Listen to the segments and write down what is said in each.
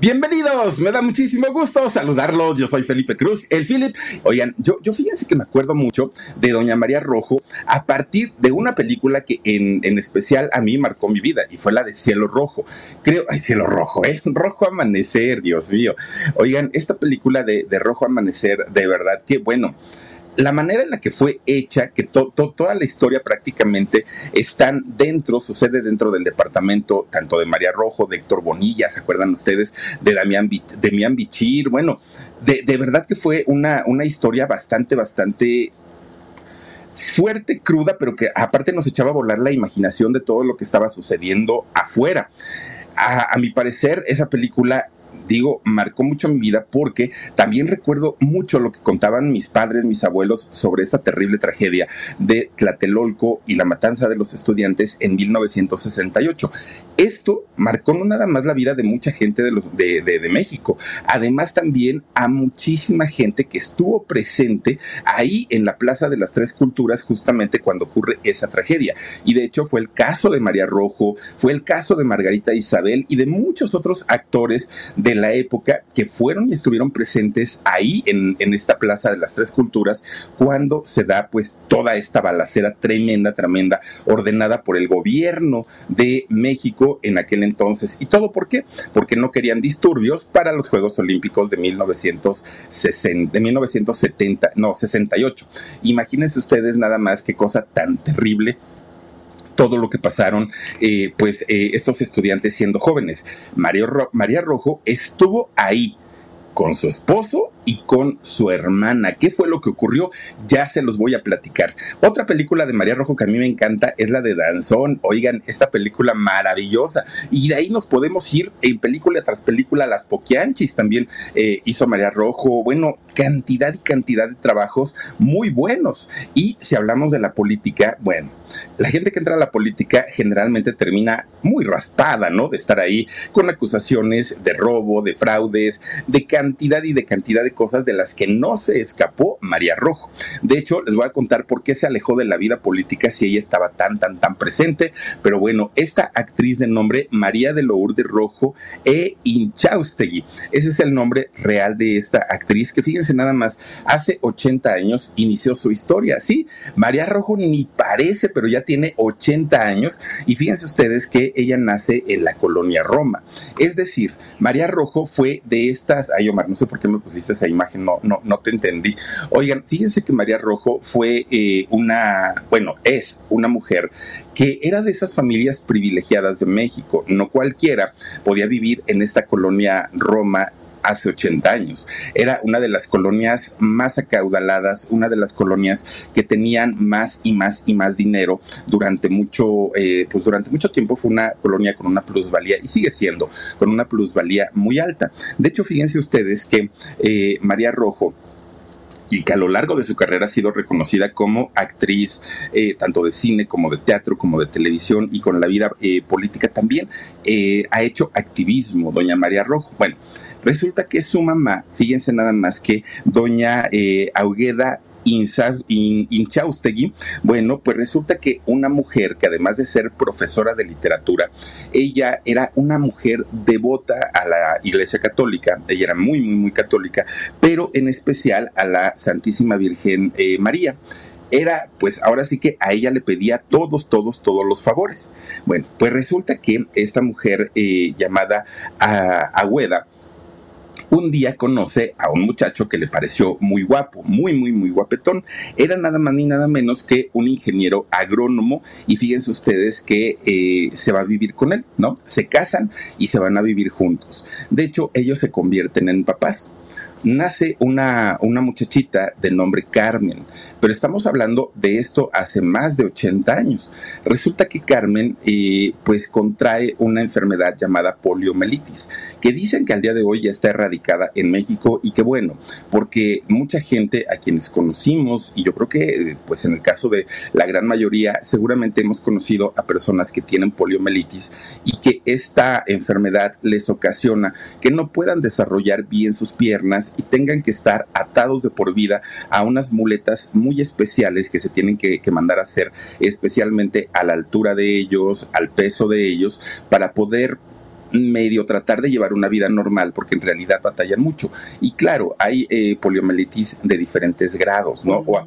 Bienvenidos, me da muchísimo gusto saludarlos. Yo soy Felipe Cruz, el Philip. Oigan, yo, yo fíjense que me acuerdo mucho de Doña María Rojo a partir de una película que en, en especial a mí marcó mi vida y fue la de Cielo Rojo. Creo, ay, Cielo Rojo, ¿eh? Rojo Amanecer, Dios mío. Oigan, esta película de, de Rojo Amanecer, de verdad que, bueno, la manera en la que fue hecha, que toda la historia prácticamente están dentro, sucede dentro del departamento tanto de María Rojo, de Héctor Bonilla, ¿se acuerdan ustedes? De Damián, Bichir, bueno, de, de, verdad que fue una, una historia bastante, bastante fuerte, cruda, pero que aparte nos echaba a volar la imaginación de todo lo que estaba sucediendo afuera. A mi parecer, esa película digo, marcó mucho mi vida porque también recuerdo mucho lo que contaban mis padres, mis abuelos sobre esta terrible tragedia de Tlatelolco y la matanza de los estudiantes en 1968. Esto marcó no nada más la vida de mucha gente de, los, de, de, México, además también a muchísima gente que estuvo presente ahí en la Plaza de las Tres Culturas justamente cuando ocurre esa tragedia. Y de hecho fue el caso de María Rojo, fue el caso de Margarita Isabel y de muchos otros actores de la época que fueron y estuvieron presentes ahí en, en, esta Plaza de las Tres Culturas cuando se da pues toda esta balacera tremenda, tremenda, ordenada por el gobierno de México en aquel entonces. ¿Y todo por qué? Porque no querían disturbios para los Juegos Olímpicos de 1960, de 1970, no, 68. Imagínense ustedes nada más qué cosa tan terrible todo lo que pasaron, eh, pues eh, estos estudiantes siendo jóvenes. María Rojo estuvo ahí con su esposo y con su hermana. ¿Qué fue lo que ocurrió? Ya se los voy a platicar. Otra película de María Rojo que a mí me encanta es la de Danzón. Oigan, esta película maravillosa. Y de ahí nos podemos ir en película tras película. Las Poquianchis también eh, hizo María Rojo. Bueno, cantidad y cantidad de trabajos muy buenos. Y si hablamos de la política, bueno, la gente que entra a la política generalmente termina muy raspada, ¿no? De estar ahí con acusaciones de robo, de fraudes, de cantidad y de cantidad de cosas de las que no se escapó María Rojo. De hecho, les voy a contar por qué se alejó de la vida política si ella estaba tan, tan, tan presente. Pero bueno, esta actriz de nombre María de Lourdes Rojo e Inchaustegui, ese es el nombre real de esta actriz que fíjense nada más, hace 80 años inició su historia. Sí, María Rojo ni parece, pero ya tiene 80 años y fíjense ustedes que ella nace en la colonia Roma. Es decir, María Rojo fue de estas, ay Omar, no sé por qué me pusiste esa imagen, no, no, no te entendí. Oigan, fíjense que María Rojo fue eh, una, bueno, es una mujer que era de esas familias privilegiadas de México. No cualquiera podía vivir en esta colonia Roma hace 80 años. Era una de las colonias más acaudaladas, una de las colonias que tenían más y más y más dinero durante mucho, eh, pues durante mucho tiempo fue una colonia con una plusvalía y sigue siendo con una plusvalía muy alta. De hecho, fíjense ustedes que eh, María Rojo y que a lo largo de su carrera ha sido reconocida como actriz eh, tanto de cine como de teatro como de televisión y con la vida eh, política también eh, ha hecho activismo doña María Rojo bueno resulta que su mamá fíjense nada más que doña Augueda Inchaustegui, bueno, pues resulta que una mujer que además de ser profesora de literatura, ella era una mujer devota a la Iglesia Católica, ella era muy, muy, muy católica, pero en especial a la Santísima Virgen eh, María era, pues ahora sí que a ella le pedía todos, todos, todos los favores. Bueno, pues resulta que esta mujer eh, llamada ah, Agüeda, un día conoce a un muchacho que le pareció muy guapo, muy, muy, muy guapetón. Era nada más ni nada menos que un ingeniero agrónomo y fíjense ustedes que eh, se va a vivir con él, ¿no? Se casan y se van a vivir juntos. De hecho, ellos se convierten en papás nace una, una muchachita de nombre Carmen, pero estamos hablando de esto hace más de 80 años. Resulta que Carmen eh, pues contrae una enfermedad llamada poliomielitis, que dicen que al día de hoy ya está erradicada en México y que bueno, porque mucha gente a quienes conocimos, y yo creo que pues en el caso de la gran mayoría, seguramente hemos conocido a personas que tienen poliomielitis y que esta enfermedad les ocasiona que no puedan desarrollar bien sus piernas y tengan que estar atados de por vida a unas muletas muy especiales que se tienen que, mandar a hacer especialmente a la altura de ellos, al peso de ellos, para poder medio tratar de llevar una vida normal porque en realidad batallan mucho. Y claro, hay eh, poliomielitis de diferentes grados, ¿no? O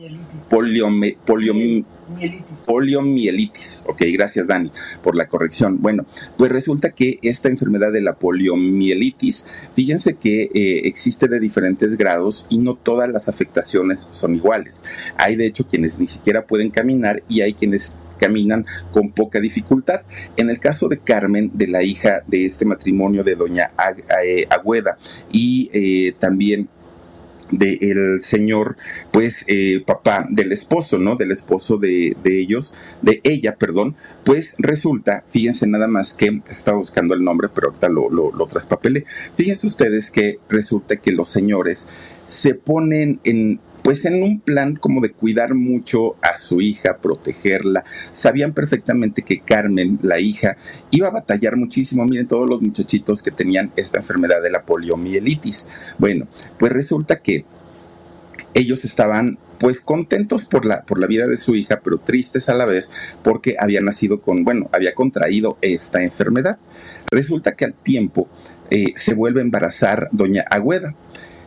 poliomielitis. Poliomielitis. Ok, gracias Dani por la corrección. Bueno, pues resulta que esta enfermedad de la poliomielitis, fíjense que eh, existe de diferentes grados y no todas las afectaciones son iguales. Hay de hecho quienes ni siquiera pueden caminar y hay quienes caminan con poca dificultad. En el caso de Carmen, de la hija de este matrimonio de doña eh, Agüeda y eh, también del señor, pues eh, papá del esposo, ¿no? Del esposo de, ellos, de ella, perdón, pues resulta, fíjense nada más que, estaba buscando el nombre, pero ahorita lo, lo, lo traspapelé, fíjense ustedes que resulta que los señores se ponen en pues en un plan como de cuidar mucho a su hija, protegerla. Sabían perfectamente que Carmen, la hija, iba a batallar muchísimo. Miren todos los muchachitos que tenían esta enfermedad de la poliomielitis. Bueno, pues resulta que ellos estaban pues contentos por la, por la vida de su hija, pero tristes a la vez porque había nacido con, bueno, había contraído esta enfermedad. Resulta que al tiempo eh, se vuelve a embarazar doña Agüeda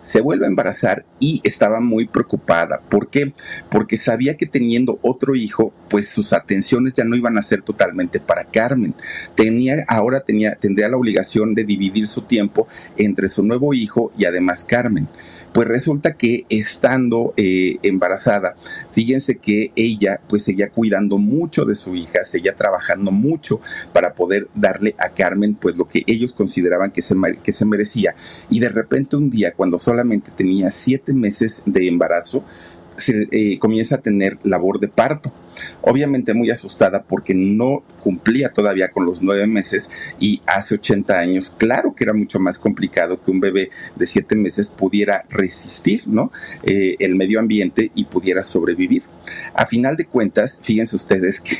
se vuelve a embarazar y estaba muy preocupada. ¿Por qué? Porque sabía que teniendo otro hijo, pues sus atenciones ya no iban a ser totalmente para Carmen. Tenía, ahora tenía, tendría la obligación de dividir su tiempo entre su nuevo hijo y además Carmen. Pues resulta que estando eh, embarazada, fíjense que ella pues seguía cuidando mucho de su hija, seguía trabajando mucho para poder darle a Carmen pues lo que ellos consideraban que se, que se merecía. Y de repente un día, cuando solamente tenía siete meses de embarazo, se eh, comienza a tener labor de parto. Obviamente muy asustada porque no cumplía todavía con los nueve meses y hace 80 años, claro que era mucho más complicado que un bebé de siete meses pudiera resistir ¿no? Eh, el medio ambiente y pudiera sobrevivir. A final de cuentas, fíjense ustedes que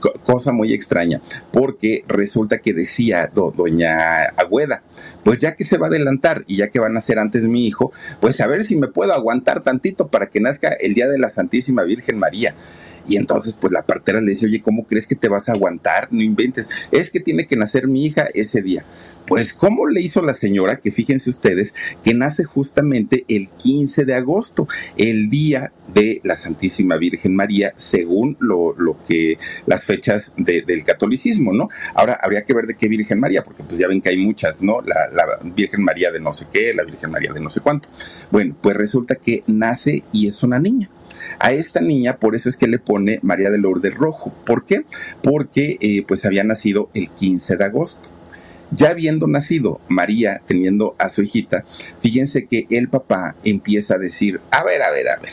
cosa muy extraña, porque resulta que decía doña Agüeda, pues ya que se va a adelantar y ya que van a ser antes mi hijo, pues a ver si me puedo aguantar tantito para que nazca el día de la Santísima Virgen María. Y entonces, pues la partera le dice, oye, ¿cómo crees que te vas a aguantar? No inventes. Es que tiene que nacer mi hija ese día. Pues, ¿cómo le hizo la señora? Que fíjense ustedes, que nace justamente el 15 de agosto, el día de la Santísima Virgen María, según lo, lo que las fechas del catolicismo, ¿no? Ahora habría que ver de qué Virgen María, porque pues ya ven que hay muchas, ¿no? La, Virgen María de no sé qué, la Virgen María de no sé cuánto. Bueno, pues resulta que nace y es una niña. A esta niña, por eso es que le pone María de Lourdes Rojo. ¿Por qué? Porque eh, pues había nacido el 15 de agosto. Ya habiendo nacido María, teniendo a su hijita, fíjense que el papá empieza a decir, a ver, a ver, a ver,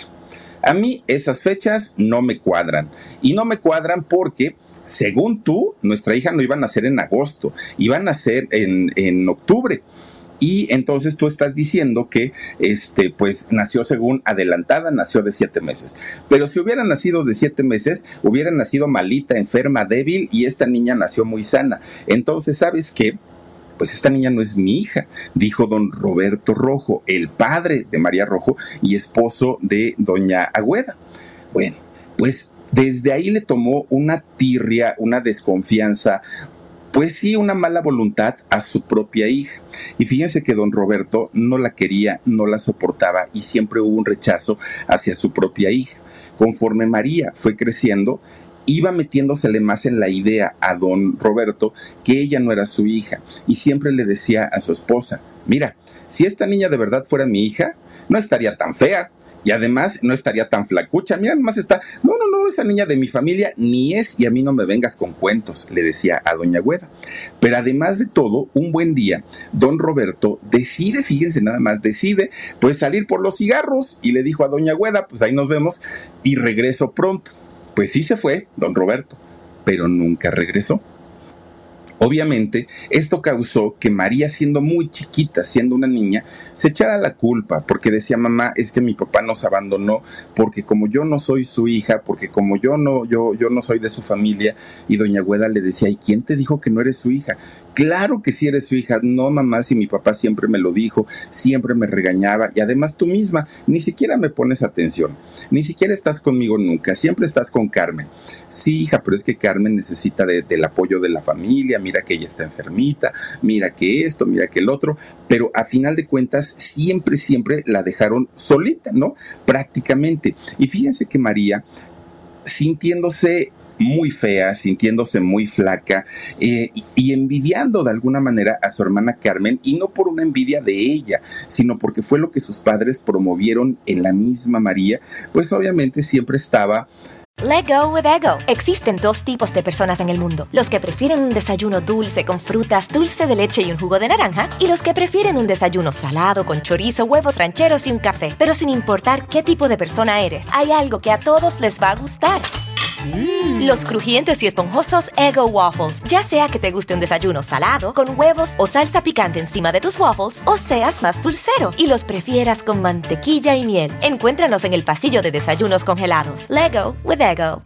a mí esas fechas no me cuadran. Y no me cuadran porque según tú, nuestra hija no iba a nacer en agosto, iba a nacer en, en octubre y entonces tú estás diciendo que este pues nació según adelantada, nació de siete meses. Pero si hubiera nacido de siete meses, hubiera nacido malita, enferma, débil y esta niña nació muy sana. Entonces, ¿sabes qué? pues esta niña no es mi hija, dijo don Roberto Rojo, el padre de María Rojo y esposo de doña Agüeda. Bueno, pues desde ahí le tomó una tirria, una desconfianza, pues sí, una mala voluntad a su propia hija. Y fíjense que don Roberto no la quería, no la soportaba y siempre hubo un rechazo hacia su propia hija. conforme María fue creciendo, iba metiéndosele más en la idea a don Roberto que ella no era su hija y siempre le decía a su esposa, mira, si esta niña de verdad fuera mi hija, no estaría tan fea, y además no estaría tan flacucha. Mira, más está, no, no, no, esa niña de mi familia ni es y a mí no me vengas con cuentos, le decía a doña Güeda. Pero además de todo, un buen día, don Roberto decide, fíjense nada más, decide pues salir por los cigarros y le dijo a doña Güeda, pues ahí nos vemos y regreso pronto. Pues sí se fue, don Roberto, pero nunca regresó. Obviamente, esto causó que María, siendo muy chiquita, siendo una niña, se echara la culpa, porque decía mamá, es que mi papá nos abandonó, porque como yo no soy su hija, porque como yo no, yo, yo no soy de su familia, y doña Güeda le decía, ¿y quién te dijo que no eres su hija? Claro que si eres su hija, no mamá, si mi papá siempre me lo dijo, siempre me regañaba y además tú misma. Ni siquiera me pones atención, ni siquiera estás conmigo nunca, siempre estás con Carmen. Sí, hija, pero es que Carmen necesita del apoyo de la familia, mira que ella está enfermita, mira que esto, mira que el otro, pero a final de cuentas siempre, siempre la dejaron solita, ¿no? Prácticamente. Y fíjense que María, sintiéndose muy fea, sintiéndose muy flaca eh, y, envidiando de alguna manera a su hermana Carmen y no por una envidia de ella, sino porque fue lo que sus padres promovieron en la misma María, pues obviamente siempre estaba Let go with ego. Existen dos tipos de personas en el mundo: los que prefieren un desayuno dulce con frutas, dulce de leche y un jugo de naranja, y los que prefieren un desayuno salado con chorizo, huevos rancheros y un café. Pero sin importar qué tipo de persona eres, hay algo que a todos les va a gustar. Mm. Los crujientes y esponjosos Ego Waffles. Ya sea que te guste un desayuno salado, con huevos o salsa picante encima de tus waffles, o seas más dulcero y los prefieras con mantequilla y miel. Encuéntranos en el pasillo de desayunos congelados. Lego with Ego.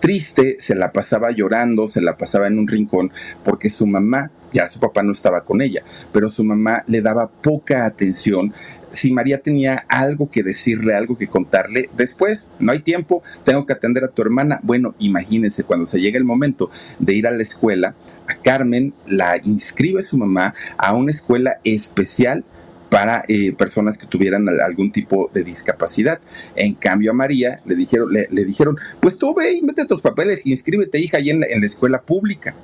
Triste, se la pasaba llorando, se la pasaba en un rincón, porque su mamá, ya su papá no estaba con ella, pero su mamá le daba poca atención si María tenía algo que decirle, algo que contarle, después, no hay tiempo, tengo que atender a tu hermana. Bueno, imagínense, cuando se llega el momento de ir a la escuela, a Carmen la inscribe su mamá a una escuela especial para eh, personas que tuvieran algún tipo de discapacidad. En cambio a María le dijeron, le, dijeron, pues tú ve y mete tus papeles y inscríbete hija ahí en la escuela pública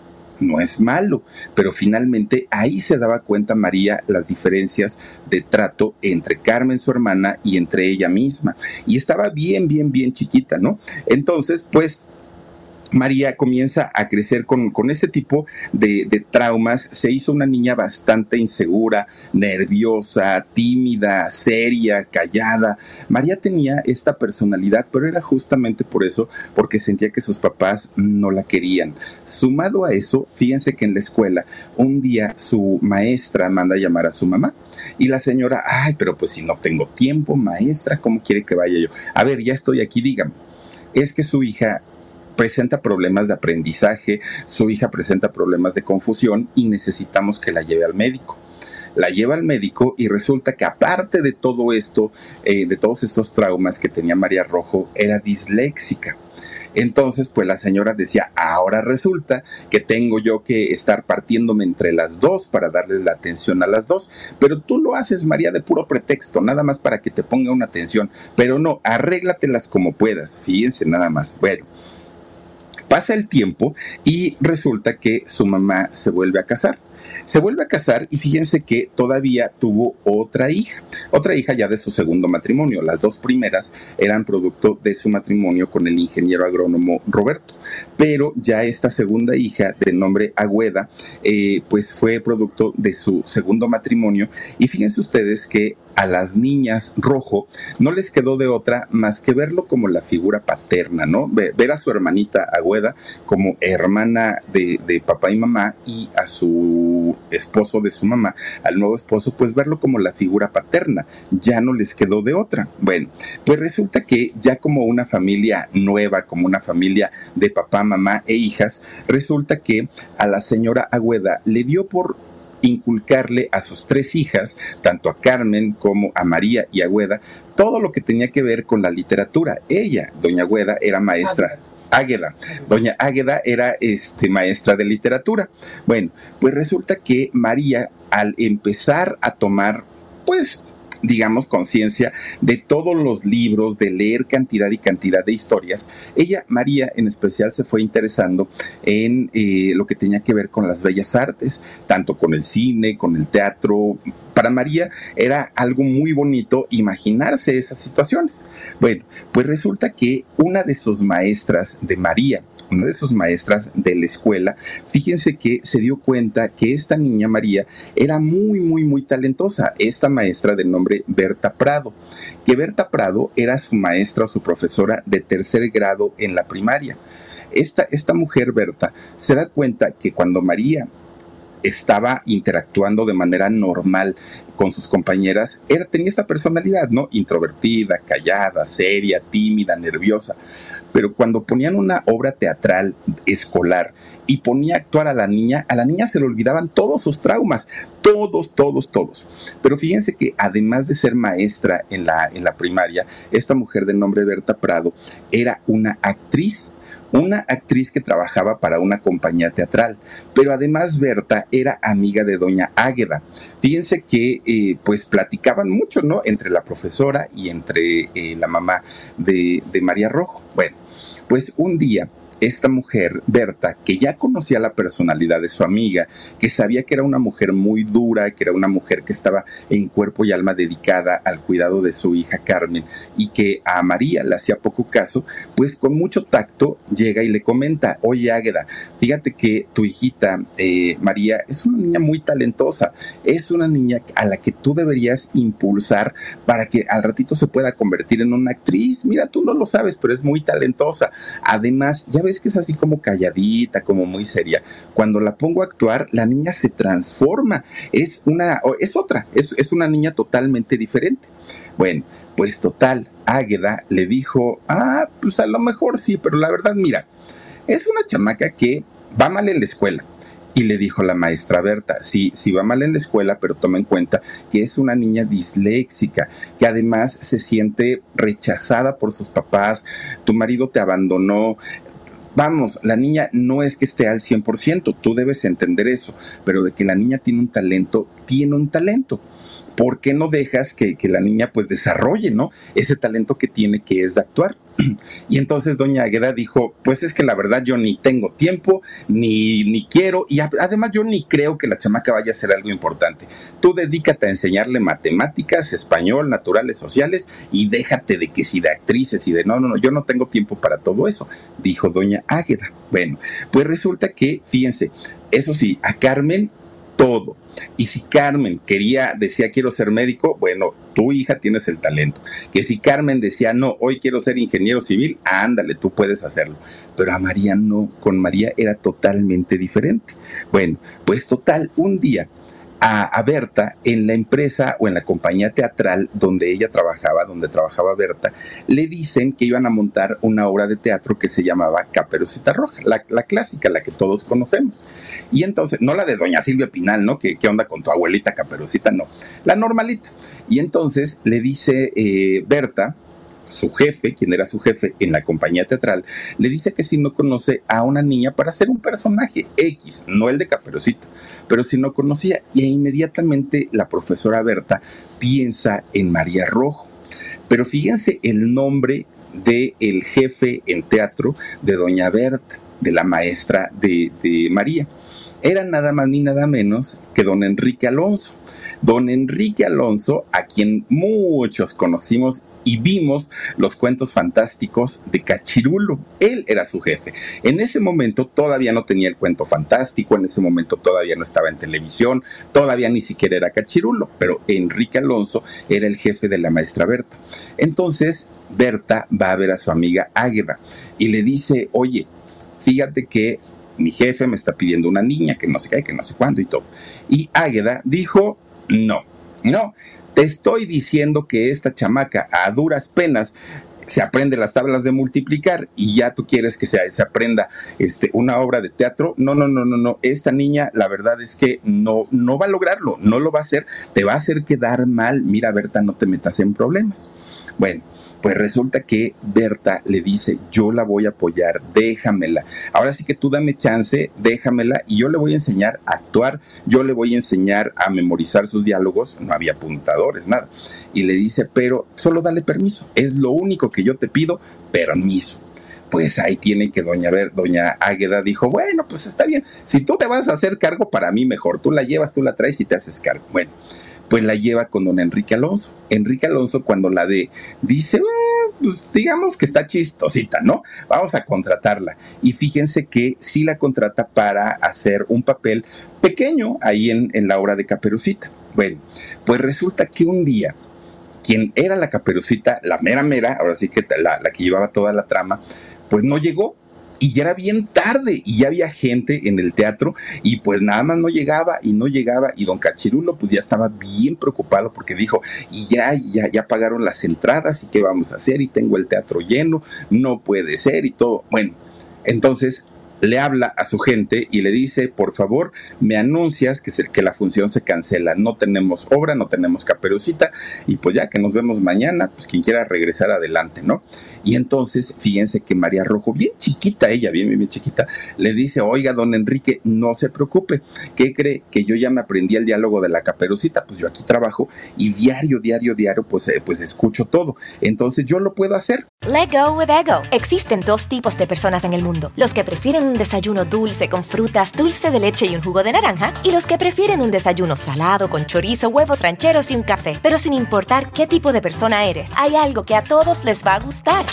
no es malo, pero finalmente ahí se daba cuenta María las diferencias de trato entre Carmen, su hermana, y entre ella misma. Y estaba bien, bien, bien chiquita, ¿no? Entonces, pues María comienza a crecer con, este tipo de, traumas. Se hizo una niña bastante insegura, nerviosa, tímida, seria, callada. María tenía esta personalidad, pero era justamente por eso, porque sentía que sus papás no la querían. Sumado a eso, fíjense que en la escuela, un día su maestra manda a llamar a su mamá. Y la señora, ay, pero pues si no tengo tiempo, maestra, ¿cómo quiere que vaya yo? A ver, ya estoy aquí, dígame. Es que su hija presenta problemas de aprendizaje, su hija presenta problemas de confusión y necesitamos que la lleve al médico la lleva al médico y resulta que aparte de todo esto, eh, de todos estos traumas que tenía María Rojo, era disléxica. Entonces, pues la señora decía, ahora resulta que tengo yo que estar partiéndome entre las dos para darle la atención a las dos, pero tú lo haces, María, de puro pretexto, nada más para que te ponga una atención, pero no, arréglatelas como puedas, fíjense nada más. Bueno, Pasa el tiempo y resulta que su mamá se vuelve a casar. Se vuelve a casar y fíjense que todavía tuvo otra hija, otra hija ya de su segundo matrimonio. Las dos primeras eran producto de su matrimonio con el ingeniero agrónomo Roberto, pero ya esta segunda hija de nombre Agüeda, eh, pues fue producto de su segundo matrimonio y fíjense ustedes que a las niñas rojo no les quedó de otra más que verlo como la figura paterna, ¿no? Ver a su hermanita Agüeda como hermana de, papá y mamá y a su esposo de su mamá, al nuevo esposo, pues verlo como la figura paterna. Ya no les quedó de otra. Bueno, pues resulta que ya como una familia nueva, como una familia de papá, mamá e hijas, resulta que a la señora Agüeda le dio por inculcarle a sus tres hijas, tanto a Carmen como a María y a Agüeda, todo lo que tenía que ver con la literatura. Ella, doña Agüeda, era maestra. Águeda. Doña Águeda era este, maestra de literatura. Bueno, pues resulta que María, al empezar a tomar, pues, digamos, conciencia de todos los libros, de leer cantidad y cantidad de historias, ella, María en especial, se fue interesando en eh, lo que tenía que ver con las bellas artes, tanto con el cine, con el teatro. Para María era algo muy bonito imaginarse esas situaciones. Bueno, pues resulta que una de sus maestras de María, una de sus maestras de la escuela, fíjense que se dio cuenta que esta niña María era muy, muy, muy talentosa. Esta maestra de nombre Berta Prado, que Berta Prado era su maestra o su profesora de tercer grado en la primaria. Esta, esta mujer, Berta, se da cuenta que cuando María estaba interactuando de manera normal con sus compañeras, era, tenía esta personalidad, ¿no? Introvertida, callada, seria, tímida, nerviosa pero cuando ponían una obra teatral escolar y ponía a actuar a la niña, a la niña se le olvidaban todos sus traumas, todos, todos, todos. Pero fíjense que además de ser maestra en la, en la primaria, esta mujer de nombre Berta Prado era una actriz una actriz que trabajaba para una compañía teatral, pero además Berta era amiga de doña Águeda. Fíjense que eh, pues platicaban mucho, ¿no? Entre la profesora y entre eh, la mamá de, de María Rojo. Bueno, pues un día esta mujer, Berta, que ya conocía la personalidad de su amiga, que sabía que era una mujer muy dura, que era una mujer que estaba en cuerpo y alma dedicada al cuidado de su hija Carmen y que a María le hacía poco caso, pues con mucho tacto llega y le comenta, oye Águeda, fíjate que tu hijita eh, María es una niña muy talentosa, es una niña a la que tú deberías impulsar para que al ratito se pueda convertir en una actriz, mira, tú no lo sabes, pero es muy talentosa. Además, ya ves que es así como calladita, como muy seria. Cuando la pongo a actuar, la niña se transforma. Es una, es otra, es, es una niña totalmente diferente. Bueno, pues total, Águeda le dijo, ah, pues a lo mejor sí, pero la verdad, mira, es una chamaca que va mal en la escuela. Y le dijo la maestra Berta, sí, sí va mal en la escuela, pero toma en cuenta que es una niña disléxica, que además se siente rechazada por sus papás, tu marido te abandonó, Vamos, la niña no es que esté al 100%, tú debes entender eso, pero de que la niña tiene un talento, tiene un talento. ¿Por qué no dejas que, la niña pues desarrolle, ¿no? Ese talento que tiene que es de actuar. Y entonces doña Agueda dijo, pues es que la verdad yo ni tengo tiempo, ni, ni quiero, y además yo ni creo que la chamaca vaya a ser algo importante. Tú dedícate a enseñarle matemáticas, español, naturales, sociales, y déjate de que si de actrices y de no, no, no, yo no tengo tiempo para todo eso, dijo doña Águeda. Bueno, pues resulta que, fíjense, eso sí, a Carmen todo. Y si Carmen quería, decía quiero ser médico, bueno, tu hija tienes el talento. Que si Carmen decía no, hoy quiero ser ingeniero civil, ándale, tú puedes hacerlo. Pero a María no, con María era totalmente diferente. Bueno, pues total, un día a, Berta en la empresa o en la compañía teatral donde ella trabajaba, donde trabajaba Berta, le dicen que iban a montar una obra de teatro que se llamaba Caperucita Roja, la, clásica, la que todos conocemos. Y entonces, no la de Doña Silvia Pinal, ¿no? ¿Qué, qué onda con tu abuelita Caperucita? No, la normalita. Y entonces le dice eh, Berta, su jefe, quien era su jefe en la compañía teatral, le dice que si no conoce a una niña para ser un personaje X, no el de Caperucita, pero si no conocía. Y inmediatamente la profesora Berta piensa en María Rojo. Pero fíjense el nombre del el jefe en teatro de Doña Berta, de la maestra de, de María. Era nada más ni nada menos que don Enrique Alonso don Enrique Alonso, a quien muchos conocimos y vimos los cuentos fantásticos de Cachirulo. Él era su jefe. En ese momento todavía no tenía el cuento fantástico, en ese momento todavía no estaba en televisión, todavía ni siquiera era Cachirulo, pero Enrique Alonso era el jefe de la maestra Berta. Entonces, Berta va a ver a su amiga Águeda y le dice, oye, fíjate que mi jefe me está pidiendo una niña, que no sé qué, que no sé cuándo y todo. Y Águeda dijo, no, no. Te estoy diciendo que esta chamaca a duras penas se aprende las tablas de multiplicar y ya tú quieres que se, se, aprenda este, una obra de teatro. No, no, no, no, no. Esta niña, la verdad es que no, no va a lograrlo, no lo va a hacer, te va a hacer quedar mal. Mira, Berta, no te metas en problemas. Bueno, pues resulta que Berta le dice, yo la voy a apoyar, déjamela. Ahora sí que tú dame chance, déjamela y yo le voy a enseñar a actuar, yo le voy a enseñar a memorizar sus diálogos, no había apuntadores, nada. Y le dice, pero solo dale permiso, es lo único que yo te pido, permiso pues ahí tiene que doña ver, doña Águeda dijo, bueno, pues está bien, si tú te vas a hacer cargo, para mí mejor, tú la llevas, tú la traes y te haces cargo. Bueno, pues la lleva con don Enrique Alonso. Enrique Alonso cuando la de dice, ah, pues digamos que está chistosita, ¿no? Vamos a contratarla. Y fíjense que sí la contrata para hacer un papel pequeño ahí en, la obra de Caperucita. Bueno, pues resulta que un día quien era la caperucita, la mera mera, ahora sí que la, la, que llevaba toda la trama, pues no llegó y ya era bien tarde y ya había gente en el teatro y pues nada más no llegaba y no llegaba y don Cachirulo pues ya estaba bien preocupado porque dijo y ya ya ya pagaron las entradas y qué vamos a hacer y tengo el teatro lleno no puede ser y todo. Bueno entonces le habla a su gente y le dice, por favor, me anuncias que, que la función se cancela, no tenemos obra, no tenemos caperucita, y pues ya que nos vemos mañana, pues quien quiera regresar adelante, ¿no? Y entonces, fíjense que María Rojo, bien chiquita ella, bien, bien, bien chiquita, le dice, oiga, don Enrique, no se preocupe, ¿qué cree? Que yo ya me aprendí el diálogo de la caperucita, pues yo aquí trabajo y diario, diario, diario, pues, eh, pues escucho todo, entonces yo lo puedo hacer. Let go with ego. Existen dos tipos de personas en el mundo, los que prefieren un desayuno dulce con frutas, dulce de leche y un jugo de naranja, y los que prefieren un desayuno salado con chorizo, huevos rancheros y un café. Pero sin importar qué tipo de persona eres, hay algo que a todos les va a gustar.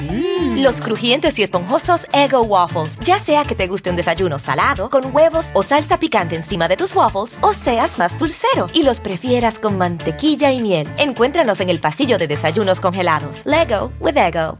Mm. Los crujientes y esponjosos Ego Waffles. Ya sea que te guste un desayuno salado, con huevos o salsa picante encima de tus waffles, o seas más dulcero y los prefieras con mantequilla y miel. Encuéntranos en el pasillo de desayunos congelados. Lego with Ego.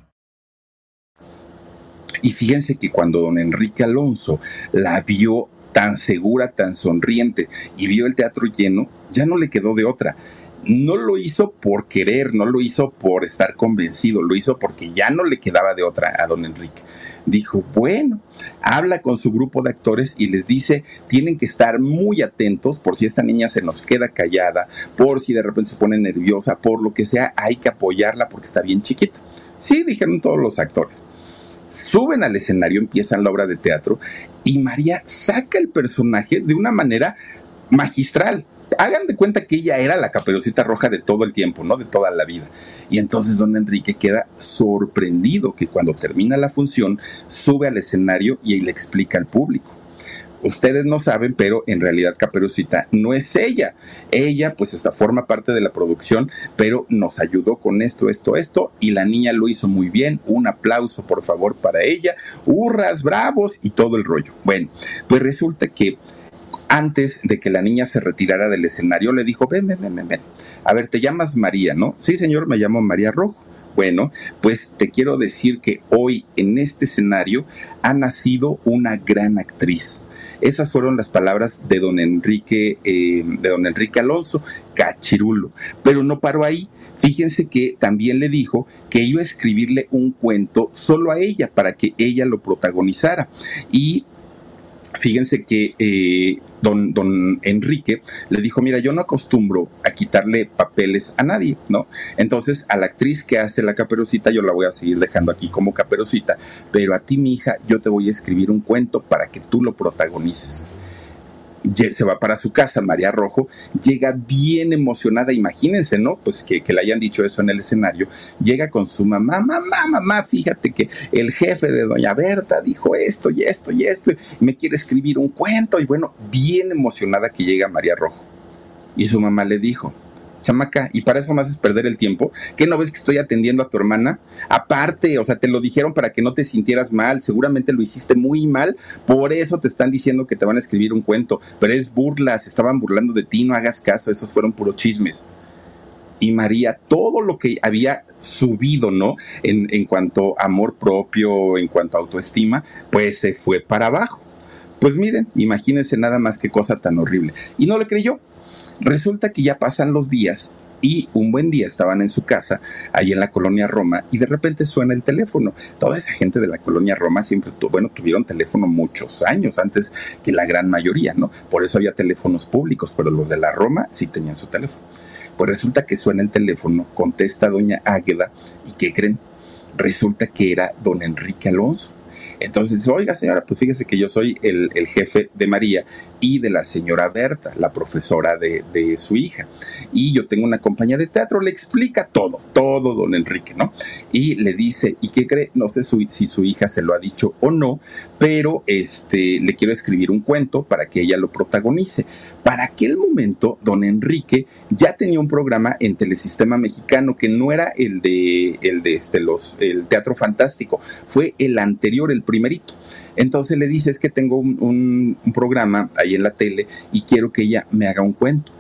Y fíjense que cuando don Enrique Alonso la vio tan segura, tan sonriente y vio el teatro lleno, ya no le quedó de otra. No lo hizo por querer, no lo hizo por estar convencido, lo hizo porque ya no le quedaba de otra a don Enrique. Dijo, bueno, habla con su grupo de actores y les dice, tienen que estar muy atentos por si esta niña se nos queda callada, por si de repente se pone nerviosa, por lo que sea, hay que apoyarla porque está bien chiquita. Sí, dijeron todos los actores suben al escenario, empiezan la obra de teatro y María saca el personaje de una manera magistral. Hagan de cuenta que ella era la caperucita roja de todo el tiempo, ¿no? De toda la vida. Y entonces don Enrique queda sorprendido que cuando termina la función sube al escenario y le explica al público ustedes no saben, pero en realidad Caperucita no es ella. Ella, pues, esta forma parte de la producción, pero nos ayudó con esto, esto, esto, y la niña lo hizo muy bien. Un aplauso, por favor, para ella. Hurras, bravos y todo el rollo. Bueno, pues resulta que antes de que la niña se retirara del escenario, le dijo, ven, ven, ven, ven. A ver, te llamas María, ¿no? Sí, señor, me llamo María Rojo. Bueno, pues te quiero decir que hoy en este escenario ha nacido una gran actriz esas fueron las palabras de don Enrique, eh, de don Enrique Alonso, cachirulo. Pero no paró ahí. Fíjense que también le dijo que iba a escribirle un cuento solo a ella para que ella lo protagonizara. Y fíjense que eh, don, don Enrique le dijo, mira, yo no acostumbro a quitarle papeles a nadie, ¿no? Entonces a la actriz que hace la caperucita yo la voy a seguir dejando aquí como caperucita, pero a ti, mi hija, yo te voy a escribir un cuento para que tú lo protagonices se va para su casa, María Rojo, llega bien emocionada, imagínense, ¿no? Pues que, le hayan dicho eso en el escenario, llega con su mamá, mamá, mamá, fíjate que el jefe de doña Berta dijo esto y esto y esto, y me quiere escribir un cuento, y bueno, bien emocionada que llega María Rojo. Y su mamá le dijo, chamaca, y para eso más es perder el tiempo. ¿Qué no ves que estoy atendiendo a tu hermana? Aparte, o sea, te lo dijeron para que no te sintieras mal, seguramente lo hiciste muy mal, por eso te están diciendo que te van a escribir un cuento, pero es burla, se estaban burlando de ti, no hagas caso, esos fueron puros chismes. Y María, todo lo que había subido, ¿no? En, en cuanto a amor propio, en cuanto a autoestima, pues se fue para abajo. Pues miren, imagínense nada más qué cosa tan horrible. Y no le creyó, Resulta que ya pasan los días y un buen día estaban en su casa, ahí en la colonia Roma, y de repente suena el teléfono. Toda esa gente de la colonia Roma siempre, bueno, tuvieron teléfono muchos años antes que la gran mayoría, ¿no? Por eso había teléfonos públicos, pero los de la Roma sí tenían su teléfono. Pues resulta que suena el teléfono, contesta doña Águeda y ¿qué creen? Resulta que era don Enrique Alonso. Entonces dice, oiga señora, pues fíjese que yo soy el, el jefe de María y de la señora Berta, la profesora de, su hija. Y yo tengo una compañía de teatro, le explica todo, todo don Enrique, ¿no? Y le dice, ¿y qué cree? No sé su, si su hija se lo ha dicho o no, pero este, le quiero escribir un cuento para que ella lo protagonice. Para aquel momento, don Enrique ya tenía un programa en Telesistema Mexicano que no era el de, el de este, el Teatro Fantástico, fue el anterior, el primerito. Entonces le dice, es que tengo un, programa ahí en la tele y quiero que ella me haga un cuento.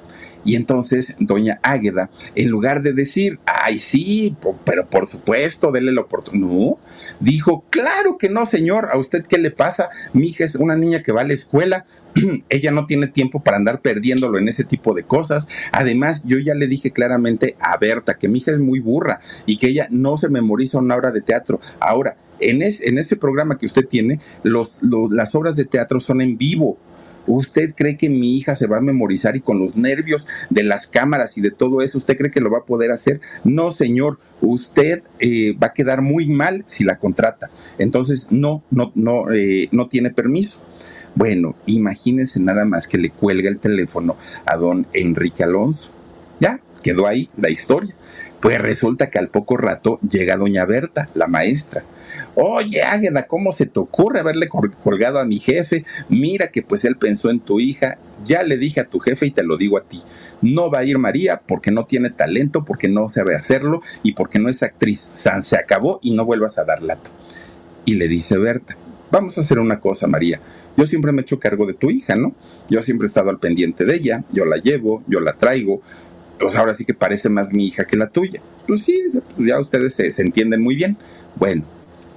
Y entonces doña Águeda, en lugar de decir, ay sí, pero por supuesto, déle la oportunidad, no, dijo, claro que no, señor, ¿a usted qué le pasa? Mi hija es una niña que va a la escuela, ella no tiene tiempo para andar perdiéndolo en ese tipo de cosas. Además, yo ya le dije claramente a Berta que mi hija es muy burra y que ella no se memoriza una obra de teatro. Ahora, en, es, en ese programa que usted tiene, las obras de teatro son en vivo. ¿Usted cree que mi hija se va a memorizar y con los nervios de las cámaras y de todo eso, usted cree que lo va a poder hacer? No, señor, usted eh, va a quedar muy mal si la contrata. Entonces, no, no, no, eh, no tiene permiso. Bueno, imagínense nada más que le cuelga el teléfono a don Enrique Alonso. Ya, quedó ahí la historia. Pues resulta que al poco rato llega doña Berta, la maestra. Oye, Águeda, ¿cómo se te ocurre haberle colgado a mi jefe? Mira que pues él pensó en tu hija. Ya le dije a tu jefe y te lo digo a ti. No va a ir María porque no tiene talento, porque no sabe hacerlo y porque no es actriz. San se acabó y no vuelvas a dar lata. Y le dice Berta, vamos a hacer una cosa, María. Yo siempre me he hecho cargo de tu hija, ¿no? Yo siempre he estado al pendiente de ella, yo la llevo, yo la traigo, pues ahora sí que parece más mi hija que la tuya. Pues sí, pues ya ustedes se, entienden muy bien. Bueno,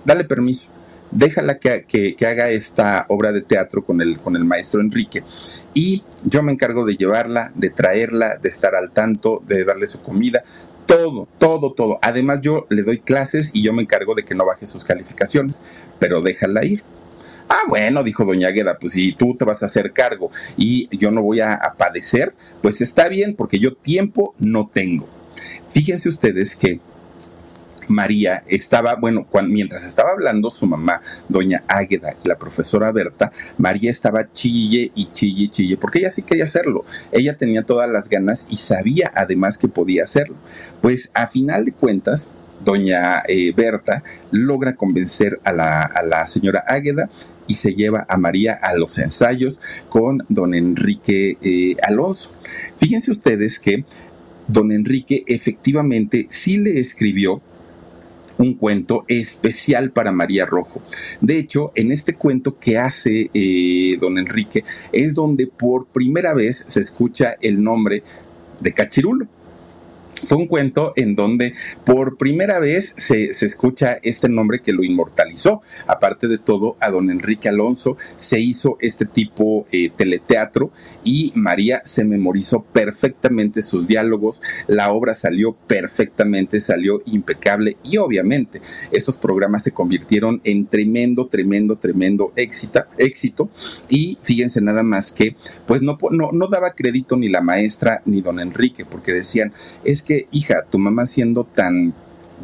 dale permiso, déjala que, que, que, haga esta obra de teatro con el, con el maestro Enrique y yo me encargo de llevarla, de traerla, de estar al tanto, de darle su comida, todo, todo, todo. Además yo le doy clases y yo me encargo de que no baje sus calificaciones, pero déjala ir. Ah, bueno, dijo doña Agueda, pues si tú te vas a hacer cargo y yo no voy a, padecer, pues está bien porque yo tiempo no tengo. Fíjense ustedes que María estaba, bueno, cuando, mientras estaba hablando su mamá, doña Águeda y la profesora Berta, María estaba chille y chille y chille, porque ella sí quería hacerlo. Ella tenía todas las ganas y sabía además que podía hacerlo. Pues a final de cuentas, doña eh, Berta logra convencer a la, a la señora Águeda y se lleva a María a los ensayos con don Enrique eh, Alonso. Fíjense ustedes que don Enrique efectivamente sí le escribió un cuento especial para María Rojo. De hecho, en este cuento que hace eh, don Enrique es donde por primera vez se escucha el nombre de Cachirulo. Fue un cuento en donde por primera vez se, se, escucha este nombre que lo inmortalizó. Aparte de todo, a don Enrique Alonso se hizo este tipo eh, teleteatro y María se memorizó perfectamente sus diálogos. La obra salió perfectamente, salió impecable y obviamente estos programas se convirtieron en tremendo, tremendo, tremendo éxito. éxito y fíjense nada más que pues no, no, no daba crédito ni la maestra ni don Enrique porque decían es que hija, tu mamá siendo tan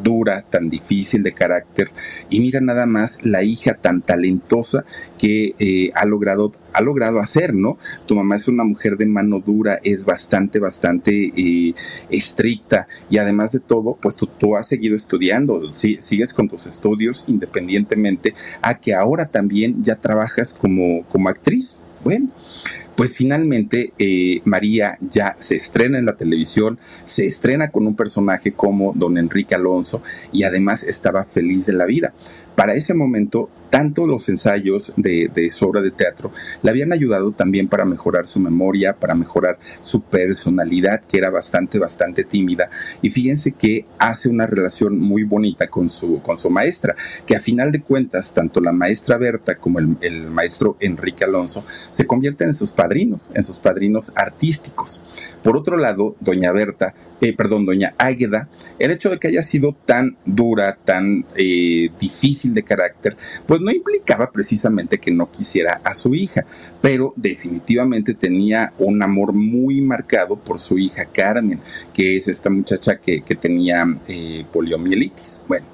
dura, tan difícil de carácter, y mira nada más la hija tan talentosa que eh, ha logrado ha logrado hacer, ¿no? Tu mamá es una mujer de mano dura, es bastante, bastante eh, estricta y además de todo, pues tú, tú has seguido estudiando, sigues con tus estudios independientemente a que ahora también ya trabajas como, como actriz. Bueno, pues finalmente eh, María ya se estrena en la televisión, se estrena con un personaje como don Enrique Alonso y además estaba feliz de la vida. Para ese momento, tanto los ensayos de, su obra de teatro le habían ayudado también para mejorar su memoria, para mejorar su personalidad, que era bastante, bastante tímida. Y fíjense que hace una relación muy bonita con su, con su maestra, que a final de cuentas, tanto la maestra Berta como el, el maestro Enrique Alonso se convierten en sus padrinos, en sus padrinos artísticos. Por otro lado, doña Berta, eh, perdón, doña Águeda, el hecho de que haya sido tan dura, tan eh, difícil de carácter, pues no implicaba precisamente que no quisiera a su hija, pero definitivamente tenía un amor muy marcado por su hija Carmen, que es esta muchacha que, tenía eh, poliomielitis. Bueno,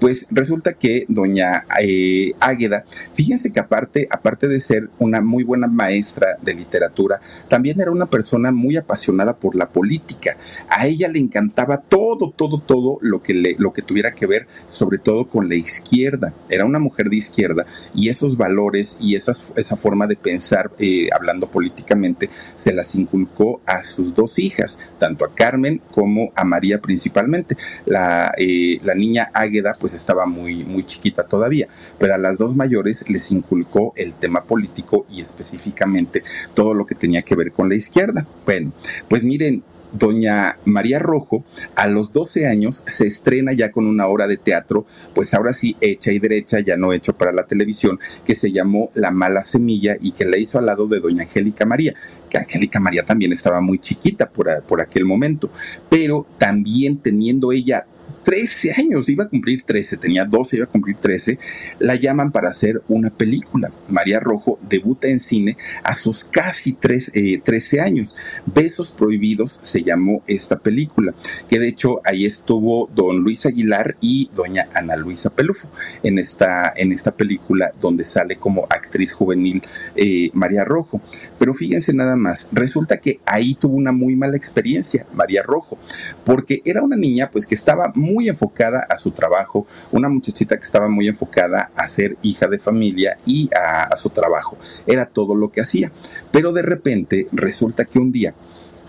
pues resulta que doña eh, Águeda, fíjense que aparte, aparte de ser una muy buena maestra de literatura, también era una persona muy apasionada por la política. A ella le encantaba todo, todo, todo lo que, le, lo que tuviera que ver, sobre todo con la izquierda. Era una mujer de izquierda y esos valores y esas, esa forma de pensar, eh, hablando políticamente, se las inculcó a sus dos hijas, tanto a Carmen como a María principalmente. La, eh, la niña Águeda, pues estaba muy, muy chiquita todavía, pero a las dos mayores les inculcó el tema político y específicamente todo lo que tenía que ver con la izquierda. Bueno, pues miren, doña María Rojo, a los 12 años, se estrena ya con una obra de teatro, pues ahora sí, hecha y derecha, ya no hecho para la televisión, que se llamó La Mala Semilla y que la hizo al lado de doña Angélica María, que Angélica María también estaba muy chiquita por, por aquel momento, pero también teniendo ella 13 años, iba a cumplir 13, tenía 12, iba a cumplir 13, la llaman para hacer una película. María Rojo debuta en cine a sus casi 13 eh, años. Besos Prohibidos se llamó esta película, que de hecho ahí estuvo don Luis Aguilar y doña Ana Luisa Pelufo en esta, en esta película donde sale como actriz juvenil eh, María Rojo. Pero fíjense nada más, resulta que ahí tuvo una muy mala experiencia María Rojo, porque era una niña pues que estaba muy muy enfocada a su trabajo, una muchachita que estaba muy enfocada a ser hija de familia y a, su trabajo. Era todo lo que hacía. Pero de repente resulta que un día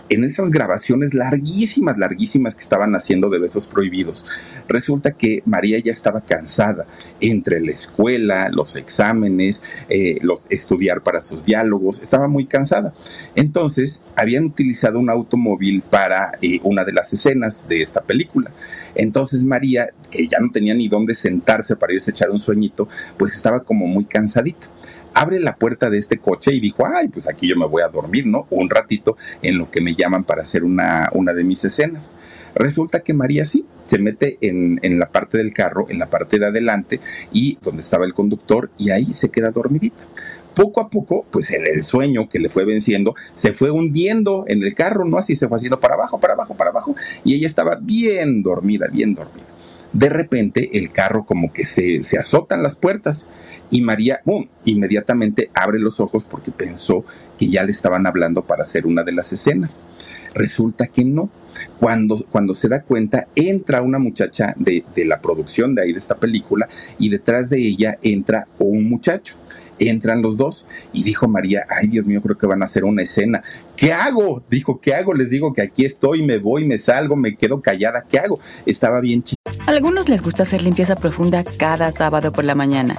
en esas grabaciones larguísimas, larguísimas que estaban haciendo de besos prohibidos, resulta que María ya estaba cansada entre la escuela, los exámenes, eh, los estudiar para sus diálogos, estaba muy cansada. Entonces habían utilizado un automóvil para eh, una de las escenas de esta película. Entonces María, que ya no tenía ni dónde sentarse para irse a echar un sueñito, pues estaba como muy cansadita abre la puerta de este coche y dijo, ay, pues aquí yo me voy a dormir, ¿no? Un ratito en lo que me llaman para hacer una, una de mis escenas. Resulta que María sí, se mete en, en, la parte del carro, en la parte de adelante y donde estaba el conductor y ahí se queda dormidita. Poco a poco, pues en el sueño que le fue venciendo, se fue hundiendo en el carro, ¿no? Así se fue haciendo para abajo, para abajo, para abajo y ella estaba bien dormida, bien dormida. De repente el carro como que se, se azotan las puertas y María inmediatamente abre los ojos porque pensó que ya le estaban hablando para hacer una de las escenas. Resulta que no. Cuando, cuando se da cuenta, entra una muchacha de, de la producción de ahí de esta película y detrás de ella entra un muchacho entran los dos y dijo María, ay Dios mío, creo que van a hacer una escena. ¿Qué hago? Dijo, ¿qué hago? Les digo que aquí estoy, me voy, me salgo, me quedo callada. ¿Qué hago? Estaba bien chica. Algunos les gusta hacer limpieza profunda cada sábado por la mañana.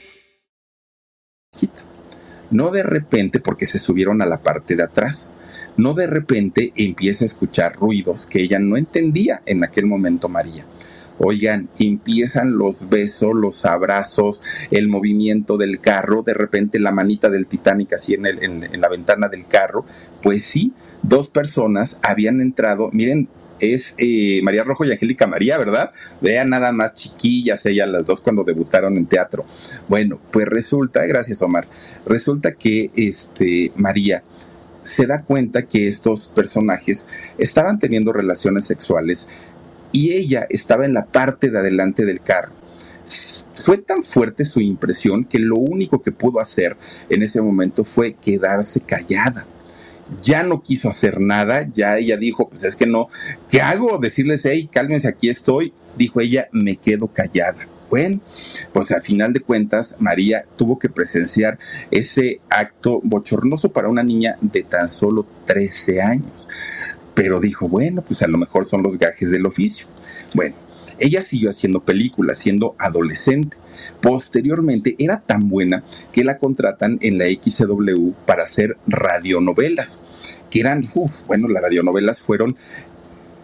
no de repente porque se subieron a la parte de atrás, no de repente empieza a escuchar ruidos que ella no entendía en aquel momento María. Oigan, empiezan los besos, los abrazos, el movimiento del carro, de repente la manita del Titanic así en, en la ventana del carro. Pues sí, dos personas habían entrado, miren, es eh, María Rojo y Angélica María, ¿verdad? Vean nada más chiquillas ellas las dos cuando debutaron en teatro. Bueno, pues resulta, gracias Omar, resulta que este María se da cuenta que estos personajes estaban teniendo relaciones sexuales y ella estaba en la parte de adelante del carro. Fue tan fuerte su impresión que lo único que pudo hacer en ese momento fue quedarse callada ya no quiso hacer nada, ya ella dijo, pues es que no, ¿qué hago? Decirles, hey, cálmense, aquí estoy. Dijo ella, me quedo callada. Bueno, pues al final de cuentas, María tuvo que presenciar ese acto bochornoso para una niña de tan solo 13 años. Pero dijo, bueno, pues a lo mejor son los gajes del oficio. Bueno, ella siguió haciendo películas, siendo adolescente Posteriormente era tan buena que la contratan en la XW para hacer radionovelas, que eran, bueno, las radionovelas fueron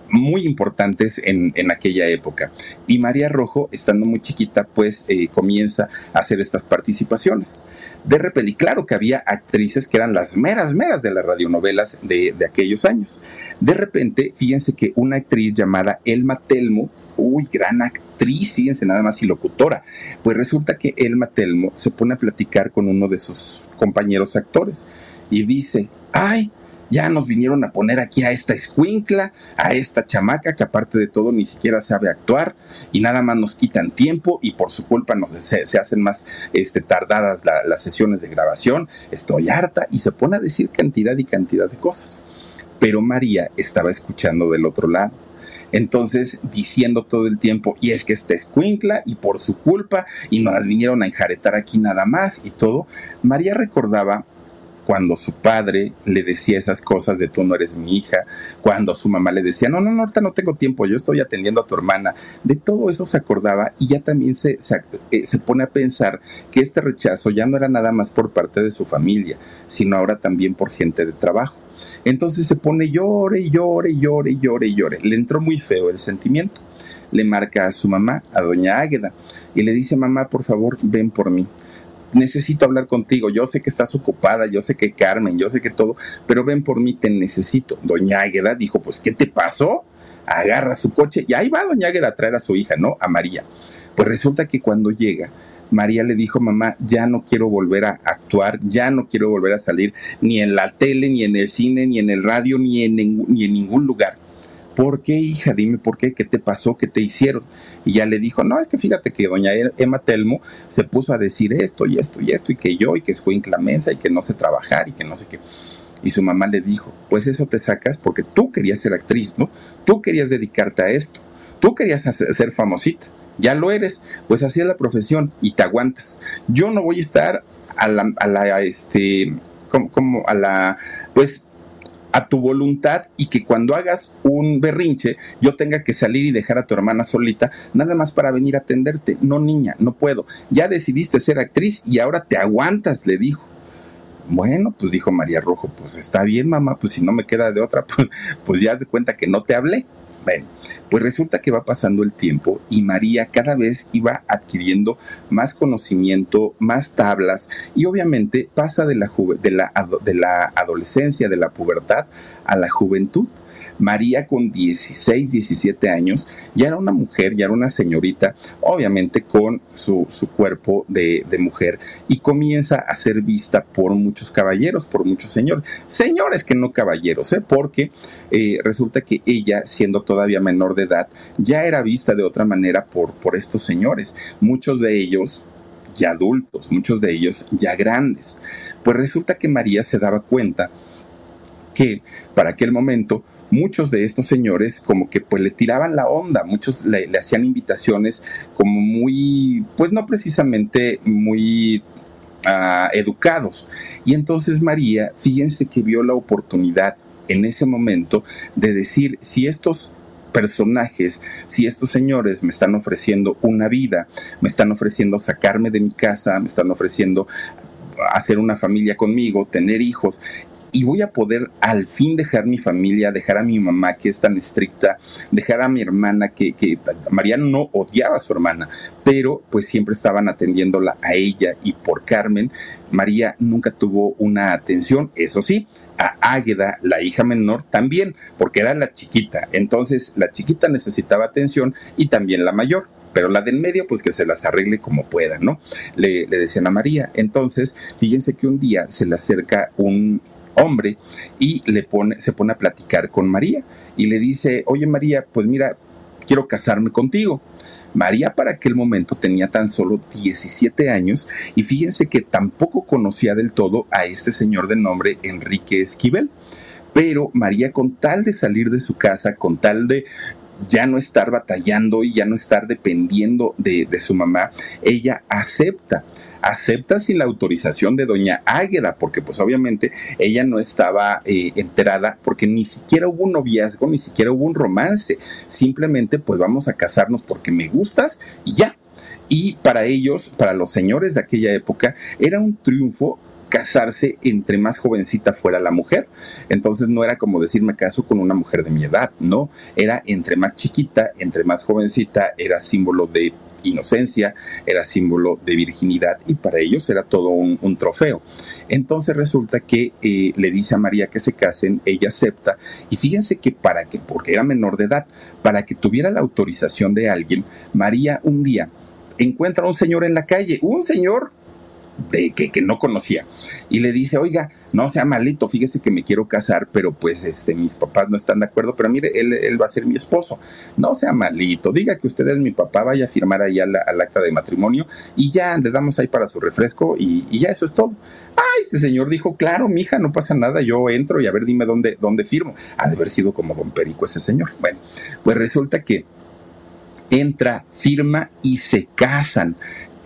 muy importantes en, aquella época. Y María Rojo, estando muy chiquita, pues eh, comienza a hacer estas participaciones. De repente, y claro que había actrices que eran las meras, meras de las radionovelas de, de aquellos años. De repente, fíjense que una actriz llamada Elma Telmo, uy, gran actriz, fíjense nada más y locutora. Pues resulta que Elma Telmo se pone a platicar con uno de sus compañeros actores y dice, ay, ya nos vinieron a poner aquí a esta escuincla, a esta chamaca que aparte de todo ni siquiera sabe actuar y nada más nos quitan tiempo y por su culpa nos, se, hacen más este, tardadas las sesiones de grabación. Estoy harta y se pone a decir cantidad y cantidad de cosas. Pero María estaba escuchando del otro lado. Entonces, diciendo todo el tiempo, y es que esta escuincla, y por su culpa, y nos vinieron a enjaretar aquí nada más, y todo, María recordaba cuando su padre le decía esas cosas de tú no eres mi hija, cuando su mamá le decía, no, no, no, no tengo tiempo, yo estoy atendiendo a tu hermana, de todo eso se acordaba y ya también se, se, eh, se pone a pensar que este rechazo ya no era nada más por parte de su familia, sino ahora también por gente de trabajo. Entonces se pone llore llore llore llore llore. Le entró muy feo el sentimiento. Le marca a su mamá, a doña Águeda, y le dice, mamá, por favor, ven por mí necesito hablar contigo, yo sé que estás ocupada, yo sé que Carmen, yo sé que todo, pero ven por mí, te necesito. Doña Águeda dijo, pues, ¿qué te pasó? Agarra su coche y ahí va Doña Águeda a traer a su hija, ¿no? A María. Pues resulta que cuando llega, María le dijo, mamá, ya no quiero volver a actuar, ya no quiero volver a salir ni en la tele, ni en el cine, ni en el radio, ni en, ni en ningún lugar. ¿Por qué, hija? Dime por qué, qué te pasó, qué te hicieron. Y ya le dijo, no, es que fíjate que doña e-, Emma Telmo se puso a decir esto y esto y esto, y que yo, y que es inclamenza, y que no sé trabajar, y que no sé qué. Y su mamá le dijo, pues eso te sacas porque tú querías ser actriz, ¿no? Tú querías dedicarte a esto, tú querías ser famosita, ya lo eres, pues así es la profesión y te aguantas. Yo no voy a estar a la, a la este, como, a la, pues a tu voluntad y que cuando hagas un berrinche yo tenga que salir y dejar a tu hermana solita nada más para venir a atenderte. No, niña, no puedo. Ya decidiste ser actriz y ahora te aguantas, le dijo. Bueno, pues dijo María Rojo, pues está bien, mamá, pues si no me queda de otra, pues, pues ya de cuenta que no te hablé. Bueno, pues resulta que va pasando el tiempo y María cada vez iba adquiriendo más conocimiento, más tablas y obviamente pasa de la, de la, de la adolescencia, de la pubertad a la juventud. María con 16, 17 años, ya era una mujer, ya era una señorita, obviamente con su, cuerpo de, mujer, y comienza a ser vista por muchos caballeros, por muchos señores. Señores que no caballeros, ¿eh? porque eh, resulta que ella, siendo todavía menor de edad, ya era vista de otra manera por, por estos señores. Muchos de ellos ya adultos, muchos de ellos ya grandes. Pues resulta que María se daba cuenta que para aquel momento muchos de estos señores como que pues le tiraban la onda, muchos le, hacían invitaciones como muy, pues no precisamente muy ah, educados. Y entonces María, fíjense que vio la oportunidad en ese momento de decir, si estos personajes, si estos señores me están ofreciendo una vida, me están ofreciendo sacarme de mi casa, me están ofreciendo hacer una familia conmigo, tener hijos, y voy a poder al fin dejar mi familia, dejar a mi mamá que es tan estricta, dejar a mi hermana que, que María no odiaba a su hermana, pero pues siempre estaban atendiéndola a ella y por Carmen, María nunca tuvo una atención, eso sí, a Águeda, la hija menor, también, porque era la chiquita. Entonces, la chiquita necesitaba atención y también la mayor pero la del medio, pues que se las arregle como pueda, ¿no? Le, le, decían a María. Entonces, fíjense que un día se le acerca un, hombre y le pone, se pone a platicar con María y le dice, oye María, pues mira, quiero casarme contigo. María para aquel momento tenía tan solo 17 años y fíjense que tampoco conocía del todo a este señor de nombre Enrique Esquivel. Pero María con tal de salir de su casa, con tal de ya no estar batallando y ya no estar dependiendo de, de su mamá, ella acepta acepta sin la autorización de doña Águeda, porque pues obviamente ella no estaba eh, enterada, porque ni siquiera hubo un noviazgo, ni siquiera hubo un romance, simplemente pues vamos a casarnos porque me gustas y ya. Y para ellos, para los señores de aquella época, era un triunfo casarse entre más jovencita fuera la mujer. Entonces no era como decir me caso con una mujer de mi edad, no, era entre más chiquita, entre más jovencita, era símbolo de inocencia, era símbolo de virginidad y para ellos era todo un, trofeo. Entonces resulta que eh, le dice a María que se casen, ella acepta y fíjense que para que, porque era menor de edad, para que tuviera la autorización de alguien, María un día encuentra a un señor en la calle, un señor de, que, no conocía. Y le dice, oiga, no sea malito, fíjese que me quiero casar, pero pues este, mis papás no están de acuerdo, pero mire, él, él va a ser mi esposo. No sea malito, diga que usted es mi papá, vaya a firmar ahí al, acta de matrimonio y ya le damos ahí para su refresco y, ya eso es todo. Ay, este señor dijo, claro, mija, no pasa nada, yo entro y a ver, dime dónde, dónde firmo. Ha de haber sido como don Perico ese señor. Bueno, pues resulta que entra, firma y se casan.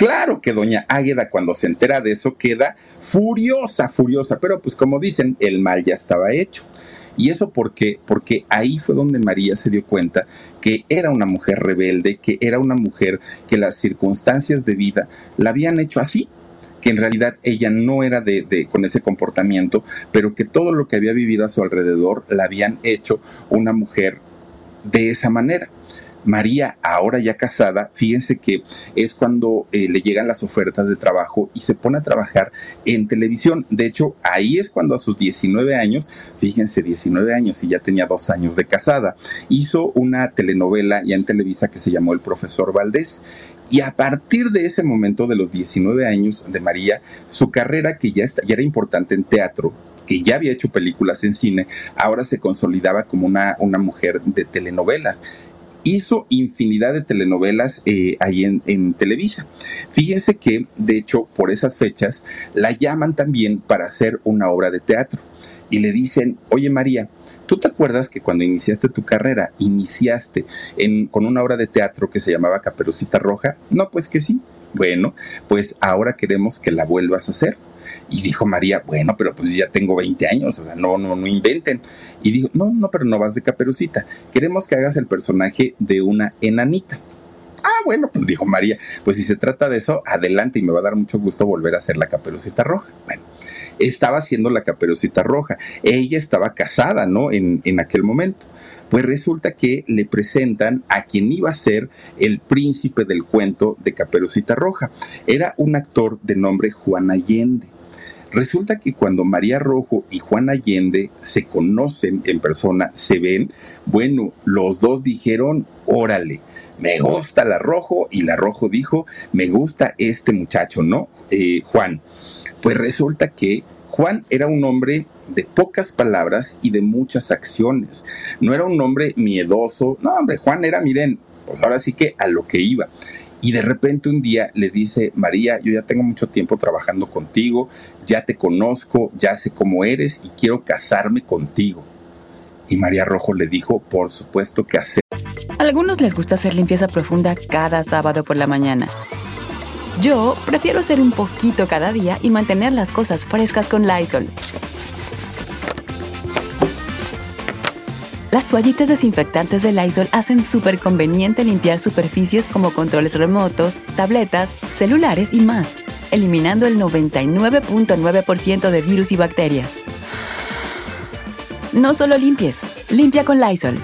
Claro que doña Águeda cuando se entera de eso queda furiosa, furiosa, pero pues como dicen, el mal ya estaba hecho. Y eso porque, porque ahí fue donde María se dio cuenta que era una mujer rebelde, que era una mujer que las circunstancias de vida la habían hecho así, que en realidad ella no era de, de, con ese comportamiento, pero que todo lo que había vivido a su alrededor la habían hecho una mujer de esa manera. María, ahora ya casada, fíjense que es cuando eh, le llegan las ofertas de trabajo y se pone a trabajar en televisión. De hecho, ahí es cuando a sus 19 años, fíjense, 19 años y ya tenía dos años de casada, hizo una telenovela ya en Televisa que se llamó El Profesor Valdés. Y a partir de ese momento, de los 19 años de María, su carrera, que ya, ya era importante en teatro, que ya había hecho películas en cine, ahora se consolidaba como una, una mujer de telenovelas hizo infinidad de telenovelas eh, ahí en, Televisa. Fíjense que, de hecho, por esas fechas, la llaman también para hacer una obra de teatro y le dicen, oye María, ¿Tú te acuerdas que cuando iniciaste tu carrera, iniciaste con una obra de teatro que se llamaba Caperucita Roja? No, pues que sí. Bueno, pues ahora queremos que la vuelvas a hacer. Y dijo María, bueno, pero pues ya tengo 20 años, o sea, no, no, no inventen. Y dijo, no, no, pero no vas de caperucita. Queremos que hagas el personaje de una enanita. Ah, bueno, pues dijo María, pues si se trata de eso, adelante y me va a dar mucho gusto volver a hacer la caperucita roja. Bueno, estaba haciendo la caperucita roja. Ella estaba casada, ¿no? En, en aquel momento. Pues resulta que le presentan a quien iba a ser el príncipe del cuento de Caperucita Roja. Era un actor de nombre Juan Allende. Resulta que cuando María Rojo y Juan Allende se conocen en persona, se ven, bueno, los dos dijeron, órale, me gusta la Rojo y la Rojo dijo, me gusta este muchacho, ¿no? Eh, Juan. Pues resulta que Juan era un hombre de pocas palabras y de muchas acciones. No era un hombre miedoso. No, hombre, Juan era, miren, pues ahora sí que a lo que iba. Y de repente un día le dice, María, yo ya tengo mucho tiempo trabajando contigo, ya te conozco, ya sé cómo eres y quiero casarme contigo. Y María Rojo le dijo, por supuesto que hacer. algunos les gusta hacer limpieza profunda cada sábado por la mañana. Yo prefiero hacer un poquito cada día y mantener las cosas frescas con Lysol. Las toallitas desinfectantes de Lysol hacen súper conveniente limpiar superficies como controles remotos, tabletas, celulares y más, eliminando el 99.9% de virus y bacterias. No solo limpies, limpia con Lysol.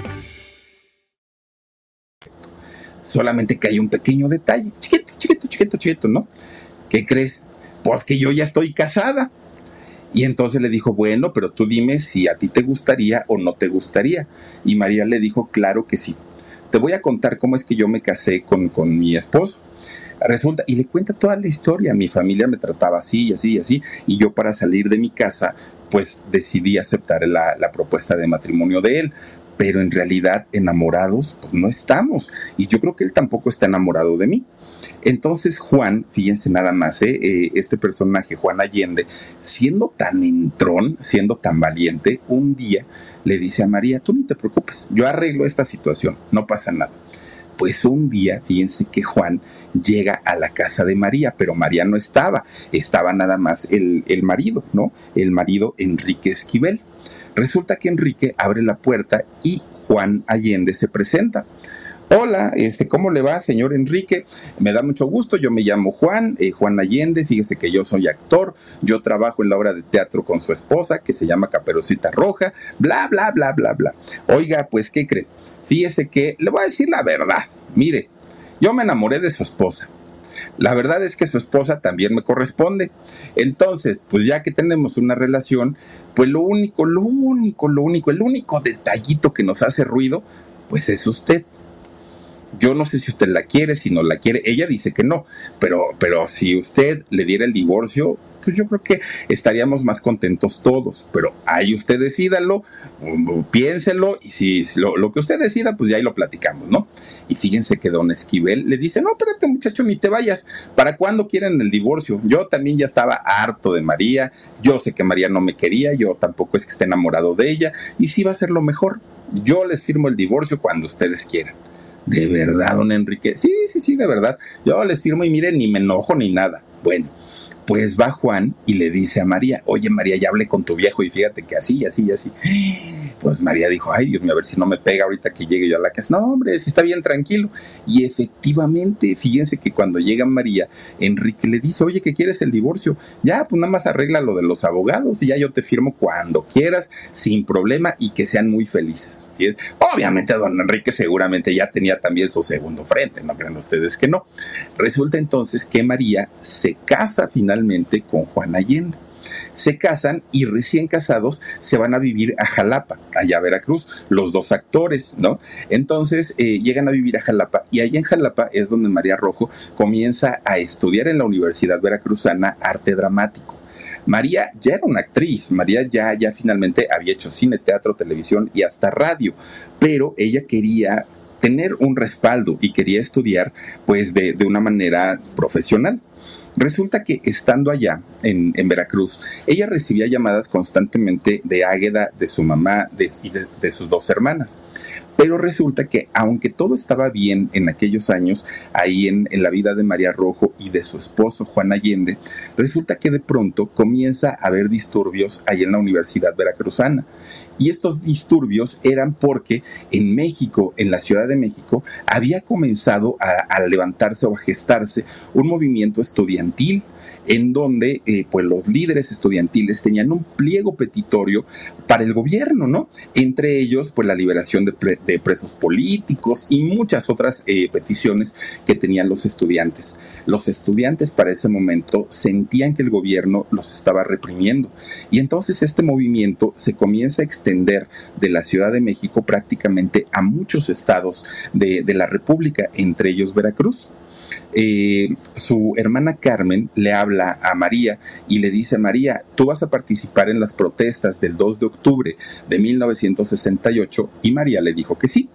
Solamente que hay un pequeño detalle, chiquito, chiquito, chiquito, chiquito, ¿no? ¿Qué crees? Pues que yo ya estoy casada. Y entonces le dijo, bueno, pero tú dime si a ti te gustaría o no te gustaría. Y María le dijo, claro que sí. Te voy a contar cómo es que yo me casé con, con mi esposo. Resulta, y le cuenta toda la historia, mi familia me trataba así y así y así, y yo para salir de mi casa, pues decidí aceptar la, la propuesta de matrimonio de él, pero en realidad enamorados pues no estamos, y yo creo que él tampoco está enamorado de mí. Entonces Juan, fíjense nada más, ¿eh? Eh, este personaje, Juan Allende, siendo tan entrón, siendo tan valiente, un día le dice a María, tú ni te preocupes, yo arreglo esta situación, no pasa nada. Pues un día, fíjense que Juan llega a la casa de María, pero María no estaba, estaba nada más el, el marido, ¿no? El marido Enrique Esquivel. Resulta que Enrique abre la puerta y Juan Allende se presenta. Hola, este, ¿cómo le va, señor Enrique? Me da mucho gusto, yo me llamo Juan, eh, Juan Allende, fíjese que yo soy actor, yo trabajo en la obra de teatro con su esposa, que se llama Caperucita Roja, bla, bla, bla, bla, bla. Oiga, pues, ¿qué cree? Fíjese que, le voy a decir la verdad, mire, yo me enamoré de su esposa. La verdad es que su esposa también me corresponde. Entonces, pues ya que tenemos una relación, pues lo único, lo único, lo único, el único detallito que nos hace ruido, pues es usted. Yo no sé si usted la quiere, si no la quiere. Ella dice que no, pero, pero si usted le diera el divorcio, pues yo creo que estaríamos más contentos todos. Pero ahí usted decídalo, piénselo, y si lo, que usted decida, pues ya ahí lo platicamos, ¿no? Y fíjense que don Esquivel le dice, no, espérate muchacho, ni te vayas. ¿Para cuándo quieren el divorcio? Yo también ya estaba harto de María, yo sé que María no me quería, yo tampoco es que esté enamorado de ella, y sí va a ser lo mejor. Yo les firmo el divorcio cuando ustedes quieran. ¿De verdad, don Enrique? Sí, sí, sí, de verdad. Yo les firmo y miren, ni me enojo ni nada. Bueno, pues va Juan y le dice a María, oye María, ya hablé con tu viejo y fíjate que así, así, así. Pues María dijo, ay Dios mío, a ver si no me pega ahorita que llegue yo a la casa. No, hombre, si está bien tranquilo. Y efectivamente, fíjense que cuando llega María, Enrique le dice, oye, ¿qué quieres el divorcio? Ya, pues nada más arregla lo de los abogados y ya yo te firmo cuando quieras, sin problema y que sean muy felices. Obviamente don Enrique seguramente ya tenía también su segundo frente, no crean ustedes que no. Resulta entonces que María se casa finalmente con Juan Allende se casan y recién casados se van a vivir a Jalapa, allá a Veracruz, los dos actores, ¿no? Entonces eh, llegan a vivir a Jalapa y allá en Jalapa es donde María Rojo comienza a estudiar en la Universidad Veracruzana arte dramático. María ya era una actriz, María ya, ya finalmente había hecho cine, teatro, televisión y hasta radio, pero ella quería tener un respaldo y quería estudiar pues de, de una manera profesional. Resulta que estando allá en, Veracruz, ella recibía llamadas constantemente de Águeda, de su mamá y de, sus dos hermanas. Pero resulta que aunque todo estaba bien en aquellos años, ahí en, en, la vida de María Rojo y de su esposo Juan Allende, resulta que de pronto comienza a haber disturbios ahí en la Universidad Veracruzana. Y estos disturbios eran porque en México, en la Ciudad de México, había comenzado a, levantarse o a gestarse un movimiento estudiantil en donde eh, pues los líderes estudiantiles tenían un pliego petitorio para el gobierno, ¿no? Entre ellos, pues la liberación de, presos políticos y muchas otras eh, peticiones que tenían los estudiantes. Los estudiantes para ese momento sentían que el gobierno los estaba reprimiendo y entonces este movimiento se comienza a extender de la Ciudad de México prácticamente a muchos estados de la República, entre ellos Veracruz. Eh, su hermana Carmen le habla a María y le dice, María, tú vas a participar en las protestas del 2 de octubre de 1968 y María le dijo que sí.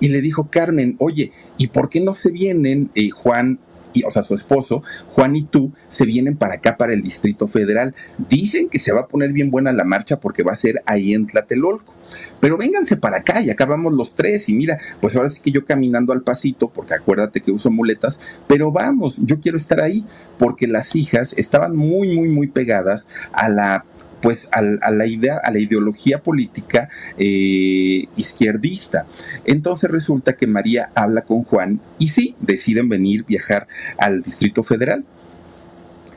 Y le dijo Carmen, oye, ¿y por qué no se vienen eh, Juan y, o sea, su esposo, Juan y tú, se vienen para acá, para el Distrito Federal. Dicen que se va a poner bien buena la marcha porque va a ser ahí en Tlatelolco pero vénganse para acá y acá vamos los tres y mira, pues ahora sí que yo caminando al pasito, porque acuérdate que uso muletas, pero vamos, yo quiero estar ahí, porque las hijas estaban muy, muy, muy pegadas a la pues a, la idea, a la ideología política eh, izquierdista. Entonces resulta que María habla con Juan y sí, deciden venir, viajar al Distrito Federal.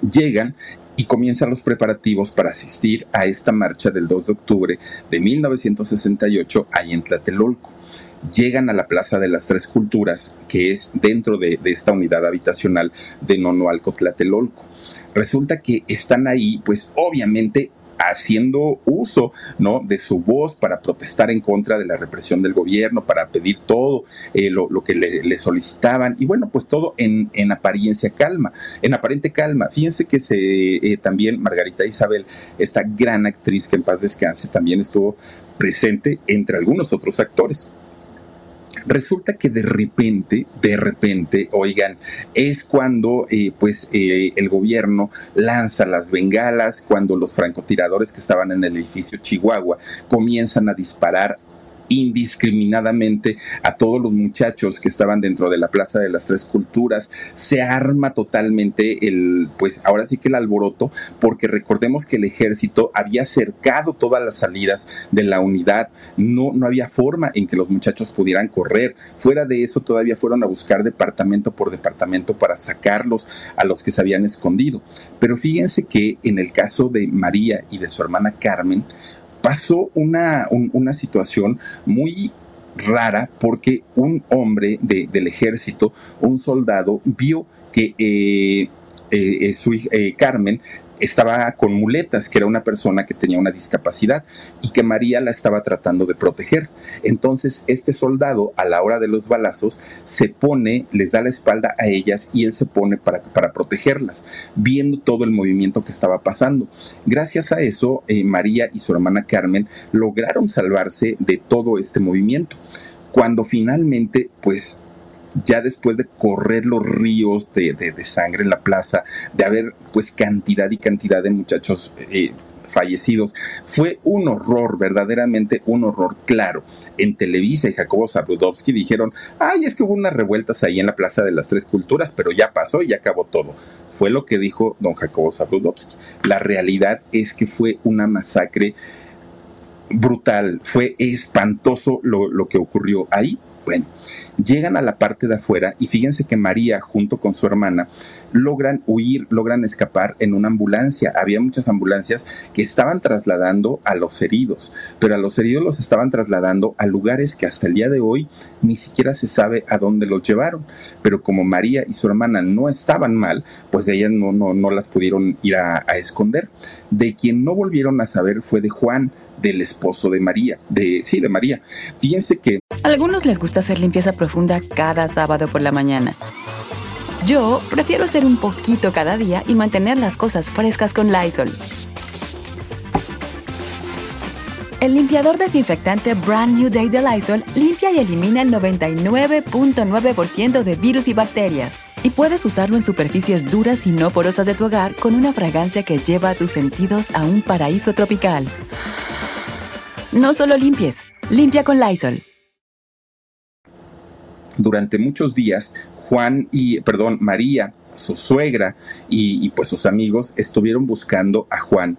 Llegan y comienzan los preparativos para asistir a esta marcha del 2 de octubre de 1968 ahí en Tlatelolco. Llegan a la Plaza de las Tres Culturas, que es dentro de, esta unidad habitacional de Nonoalco Tlatelolco. Resulta que están ahí, pues obviamente haciendo uso ¿no? de su voz para protestar en contra de la represión del gobierno, para pedir todo eh, lo, que le, solicitaban y bueno, pues todo en, en, apariencia calma, en aparente calma. Fíjense que se, eh, también Margarita Isabel, esta gran actriz que en paz descanse, también estuvo presente entre algunos otros actores. Resulta que de repente, de repente, oigan, es cuando eh, pues eh, el gobierno lanza las bengalas, cuando los francotiradores que estaban en el edificio Chihuahua comienzan a disparar indiscriminadamente a todos los muchachos que estaban dentro de la Plaza de las Tres Culturas. Se arma totalmente el, pues ahora sí que el alboroto, porque recordemos que el ejército había cercado todas las salidas de la unidad. No, no había forma en que los muchachos pudieran correr. Fuera de eso, todavía fueron a buscar departamento por departamento para sacarlos a los que se habían escondido. Pero fíjense que en el caso de María y de su hermana Carmen, pasó una, una situación muy rara porque un hombre del ejército, un soldado, vio que eh, eh, eh su Carmen estaba con muletas, que era una persona que tenía una discapacidad y que María la estaba tratando de proteger. Entonces este soldado a la hora de los balazos se pone, les da la espalda a ellas y él se pone para, para protegerlas, viendo todo el movimiento que estaba pasando. Gracias a eso, eh, María y su hermana Carmen lograron salvarse de todo este movimiento. Cuando finalmente, pues ya después de correr los ríos de, sangre en la plaza, de haber pues cantidad y cantidad de muchachos eh, fallecidos, fue un horror, verdaderamente un horror claro. En Televisa y Jacobo Zabludovsky dijeron, ay, es que hubo unas revueltas ahí en la Plaza de las Tres Culturas, pero ya pasó y ya acabó todo fue lo que dijo don Jacobo Zabludovsky. La realidad es que fue una masacre brutal, fue espantoso lo, lo, que ocurrió ahí. Bueno, llegan a la parte de afuera y fíjense que María junto con su hermana logran huir, logran escapar en una ambulancia. Había muchas ambulancias que estaban trasladando a los heridos, pero a los heridos los estaban trasladando a lugares que hasta el día de hoy ni siquiera se sabe a dónde los llevaron. Pero como María y su hermana no estaban mal, pues ellas no, no, no las pudieron ir a, a esconder. De quien no volvieron a saber fue de Juan, del esposo de María, de sí, de María. Fíjense que a algunos les gusta hacer limpieza profunda cada sábado por la mañana. Yo prefiero hacer un poquito cada día y mantener las cosas frescas con Lysol. El limpiador desinfectante Brand New Day de Lysol limpia y elimina el 99.9% de virus y bacterias. Y puedes usarlo en superficies duras y no porosas de tu hogar con una fragancia que lleva a tus sentidos a un paraíso tropical. No solo limpies, limpia con Lysol. Durante muchos días, Juan y, perdón, María, su suegra y, pues sus amigos estuvieron buscando a Juan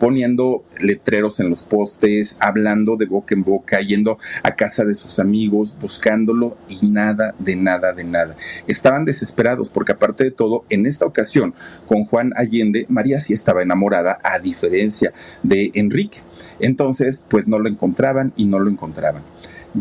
poniendo letreros en los postes, hablando de boca en boca, yendo a casa de sus amigos, buscándolo y nada, de nada, de nada. Estaban desesperados porque aparte de todo, en esta ocasión, con Juan Allende, María sí estaba enamorada, a diferencia de Enrique. Entonces, pues no lo encontraban y no lo encontraban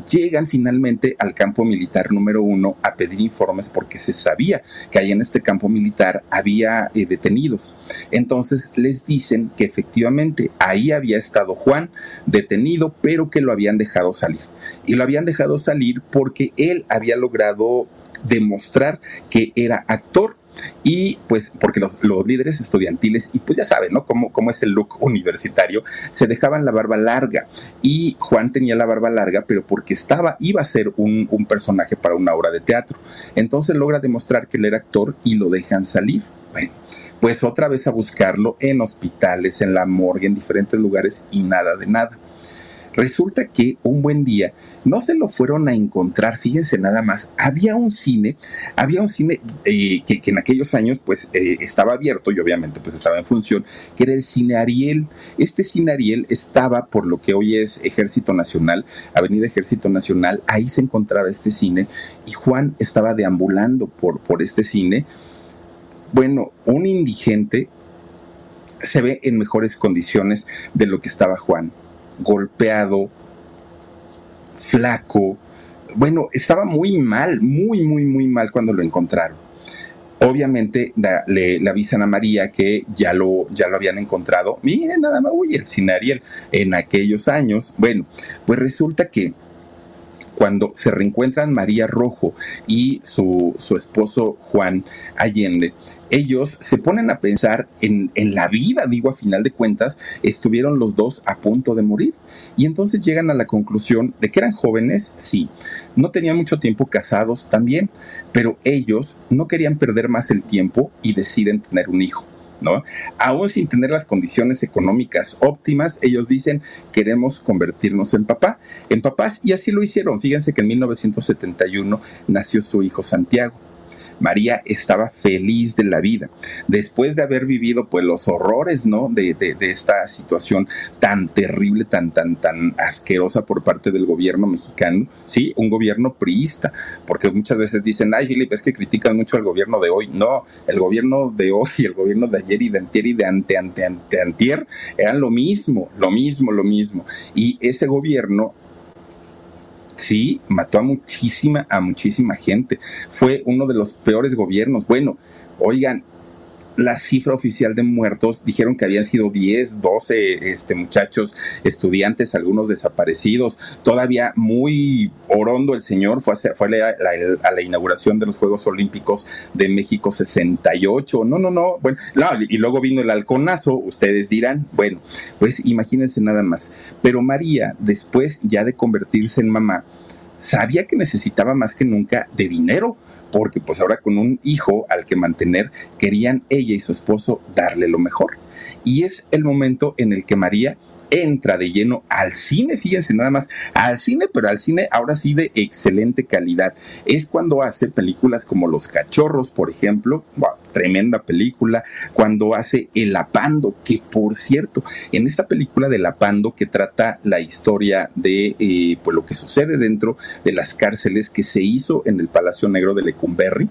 llegan finalmente al campo militar número uno a pedir informes porque se sabía que ahí en este campo militar había eh, detenidos. Entonces les dicen que efectivamente ahí había estado Juan detenido, pero que lo habían dejado salir. Y lo habían dejado salir porque él había logrado demostrar que era actor y pues porque los, líderes estudiantiles, y pues ya saben, ¿no? Cómo, cómo es el look universitario, se dejaban la barba larga y Juan tenía la barba larga, pero porque estaba, iba a ser un, un personaje para una obra de teatro. Entonces logra demostrar que él era actor y lo dejan salir. Bueno, pues otra vez a buscarlo en hospitales, en la morgue, en diferentes lugares y nada de nada. Resulta que un buen día no se lo fueron a encontrar, fíjense nada más, había un cine, había un cine eh, que, en aquellos años pues eh, estaba abierto y obviamente pues estaba en función, que era el cine Ariel. Este cine Ariel estaba por lo que hoy es Ejército Nacional, Avenida Ejército Nacional, ahí se encontraba este cine y Juan estaba deambulando por, por este cine. Bueno, un indigente se ve en mejores condiciones de lo que estaba Juan golpeado, flaco. Bueno, estaba muy mal, muy, muy, muy mal cuando lo encontraron. Obviamente le, avisan a María que ya lo, ya lo habían encontrado. Miren, nada más, uy, el Sinariel en aquellos años. Bueno, pues resulta que cuando se reencuentran María Rojo y su, su esposo Juan Allende, ellos se ponen a pensar en, la vida, digo, a final de cuentas, estuvieron los dos a punto de morir. Y entonces llegan a la conclusión de que eran jóvenes, sí, no tenían mucho tiempo casados también, pero ellos no querían perder más el tiempo y deciden tener un hijo. ¿no? Aún sin tener las condiciones económicas óptimas, ellos dicen, queremos convertirnos en papá, en papás, y así lo hicieron. Fíjense que en 1971 nació su hijo Santiago. María estaba feliz de la vida. Después de haber vivido pues los horrores, ¿no? De, esta situación tan terrible, tan, tan, tan asquerosa por parte del gobierno mexicano, ¿sí? Un gobierno priista, porque muchas veces dicen, ay, Felipe, es que critican mucho al gobierno de hoy. No, el gobierno de hoy, el gobierno de ayer y de antier y de ante, ante, ante antier eran lo mismo, lo mismo, lo mismo. Y ese gobierno Sí, mató a muchísima, a muchísima gente. Fue uno de los peores gobiernos. Bueno, oigan, la cifra oficial de muertos dijeron que habían sido 10, 12 este, muchachos, estudiantes, algunos desaparecidos. Todavía muy orondo el señor, fue, a, fue a, la, inauguración de los Juegos Olímpicos de México 68. No, no, no. Bueno, y luego vino el halconazo, ustedes dirán. Bueno, pues imagínense nada más. Pero María, después ya de convertirse en mamá, sabía que necesitaba más que nunca de dinero porque pues ahora con un hijo al que mantener, querían ella y su esposo darle lo mejor. Y es el momento en el que María entra de lleno al cine, fíjense nada más, al cine, pero al cine ahora sí de excelente calidad. Es cuando hace películas como Los Cachorros, por ejemplo, tremenda película, cuando hace El Apando, que por cierto, en esta película de El Apando que trata la historia de eh, pues lo que sucede dentro de las cárceles que se hizo en el Palacio Negro de Lecumberri,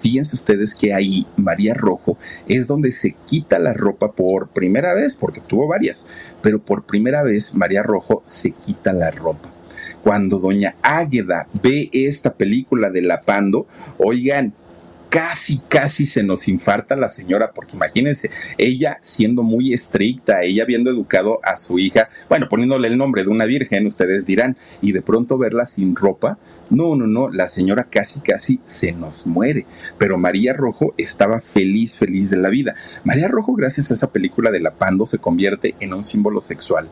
Fíjense ustedes que ahí María Rojo es donde se quita la ropa por primera vez, porque tuvo varias, pero por primera vez María Rojo se quita la ropa. Cuando doña Águeda ve esta película de La Pando, oigan, casi, casi se nos infarta la señora, porque imagínense, ella siendo muy estricta, ella habiendo educado a su hija, bueno, poniéndole el nombre de una virgen, ustedes dirán, y de pronto verla sin ropa, no, no, no, la señora casi, casi se nos muere. Pero María Rojo estaba feliz, feliz de la vida. María Rojo, gracias a esa película de La Pando, se convierte en un símbolo sexual.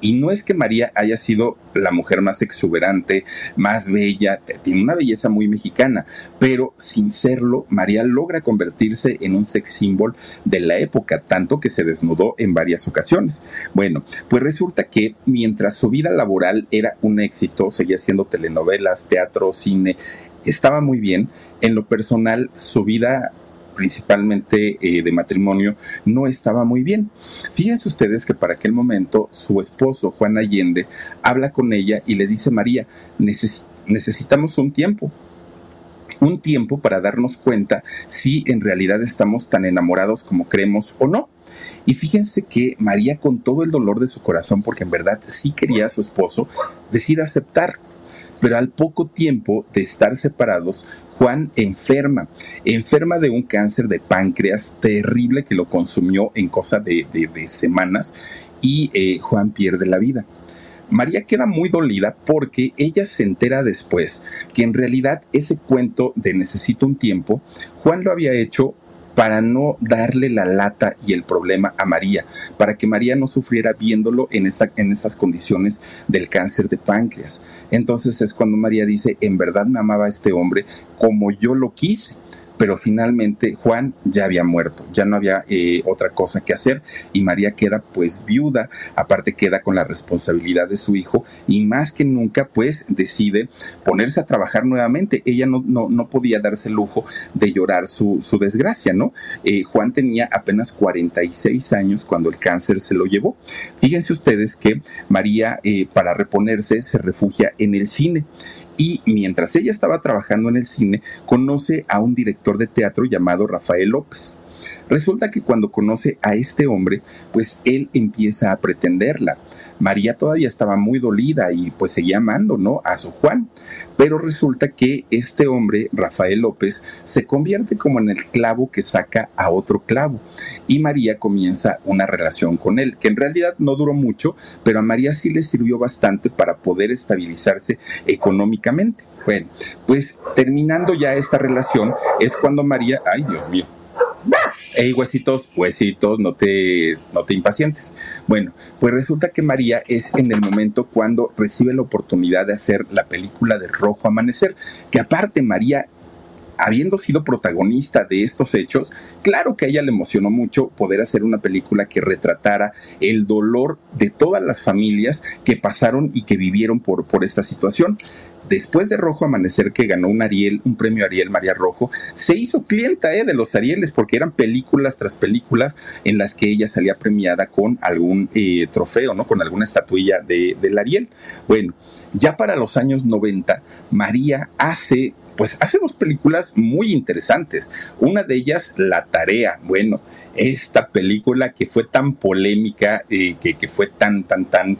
Y no es que María haya sido la mujer más exuberante, más bella, tiene una belleza muy mexicana, pero sin serlo, María logra convertirse en un sex symbol de la época, tanto que se desnudó en varias ocasiones. Bueno, pues resulta que mientras su vida laboral era un éxito, seguía haciendo telenovelas, teatro, cine, estaba muy bien, en lo personal su vida principalmente eh, de matrimonio, no estaba muy bien. Fíjense ustedes que para aquel momento su esposo, Juan Allende, habla con ella y le dice, María, necesitamos un tiempo, un tiempo para darnos cuenta si en realidad estamos tan enamorados como creemos o no. Y fíjense que María, con todo el dolor de su corazón, porque en verdad sí quería a su esposo, decide aceptar. Pero al poco tiempo de estar separados, Juan enferma, enferma de un cáncer de páncreas terrible que lo consumió en cosa de, semanas y eh, Juan pierde la vida. María queda muy dolida porque ella se entera después que en realidad ese cuento de necesito un tiempo, Juan lo había hecho para no darle la lata y el problema a María, para que María no sufriera viéndolo en, esta, en estas condiciones del cáncer de páncreas. Entonces es cuando María dice, en verdad me amaba este hombre como yo lo quise pero finalmente Juan ya había muerto, ya no había eh, otra cosa que hacer y María queda pues viuda, aparte queda con la responsabilidad de su hijo y más que nunca pues decide ponerse a trabajar nuevamente. Ella no, no, no podía darse el lujo de llorar su, su desgracia, ¿no? Eh, Juan tenía apenas 46 años cuando el cáncer se lo llevó. Fíjense ustedes que María eh, para reponerse se refugia en el cine y mientras ella estaba trabajando en el cine, conoce a un director de teatro llamado Rafael López. Resulta que cuando conoce a este hombre, pues él empieza a pretenderla. María todavía estaba muy dolida y pues seguía amando, ¿no? A su Juan. Pero resulta que este hombre, Rafael López, se convierte como en el clavo que saca a otro clavo. Y María comienza una relación con él, que en realidad no duró mucho, pero a María sí le sirvió bastante para poder estabilizarse económicamente. Bueno, pues terminando ya esta relación es cuando María, ay Dios mío, hey huesitos, huesitos, no te, no te impacientes. Bueno, pues resulta que María es en el momento cuando recibe la oportunidad de hacer la película de Rojo Amanecer, que aparte María habiendo sido protagonista de estos hechos, claro que a ella le emocionó mucho poder hacer una película que retratara el dolor de todas las familias que pasaron y que vivieron por, por esta situación después de Rojo Amanecer, que ganó un Ariel, un premio Ariel María Rojo, se hizo clienta eh, de los Arieles porque eran películas tras películas en las que ella salía premiada con algún eh, trofeo, ¿no? Con alguna estatuilla de, del Ariel. Bueno, ya para los años 90, María hace pues hace dos películas muy interesantes. Una de ellas, La Tarea. Bueno, esta película que fue tan polémica, eh, que, que, fue tan, tan, tan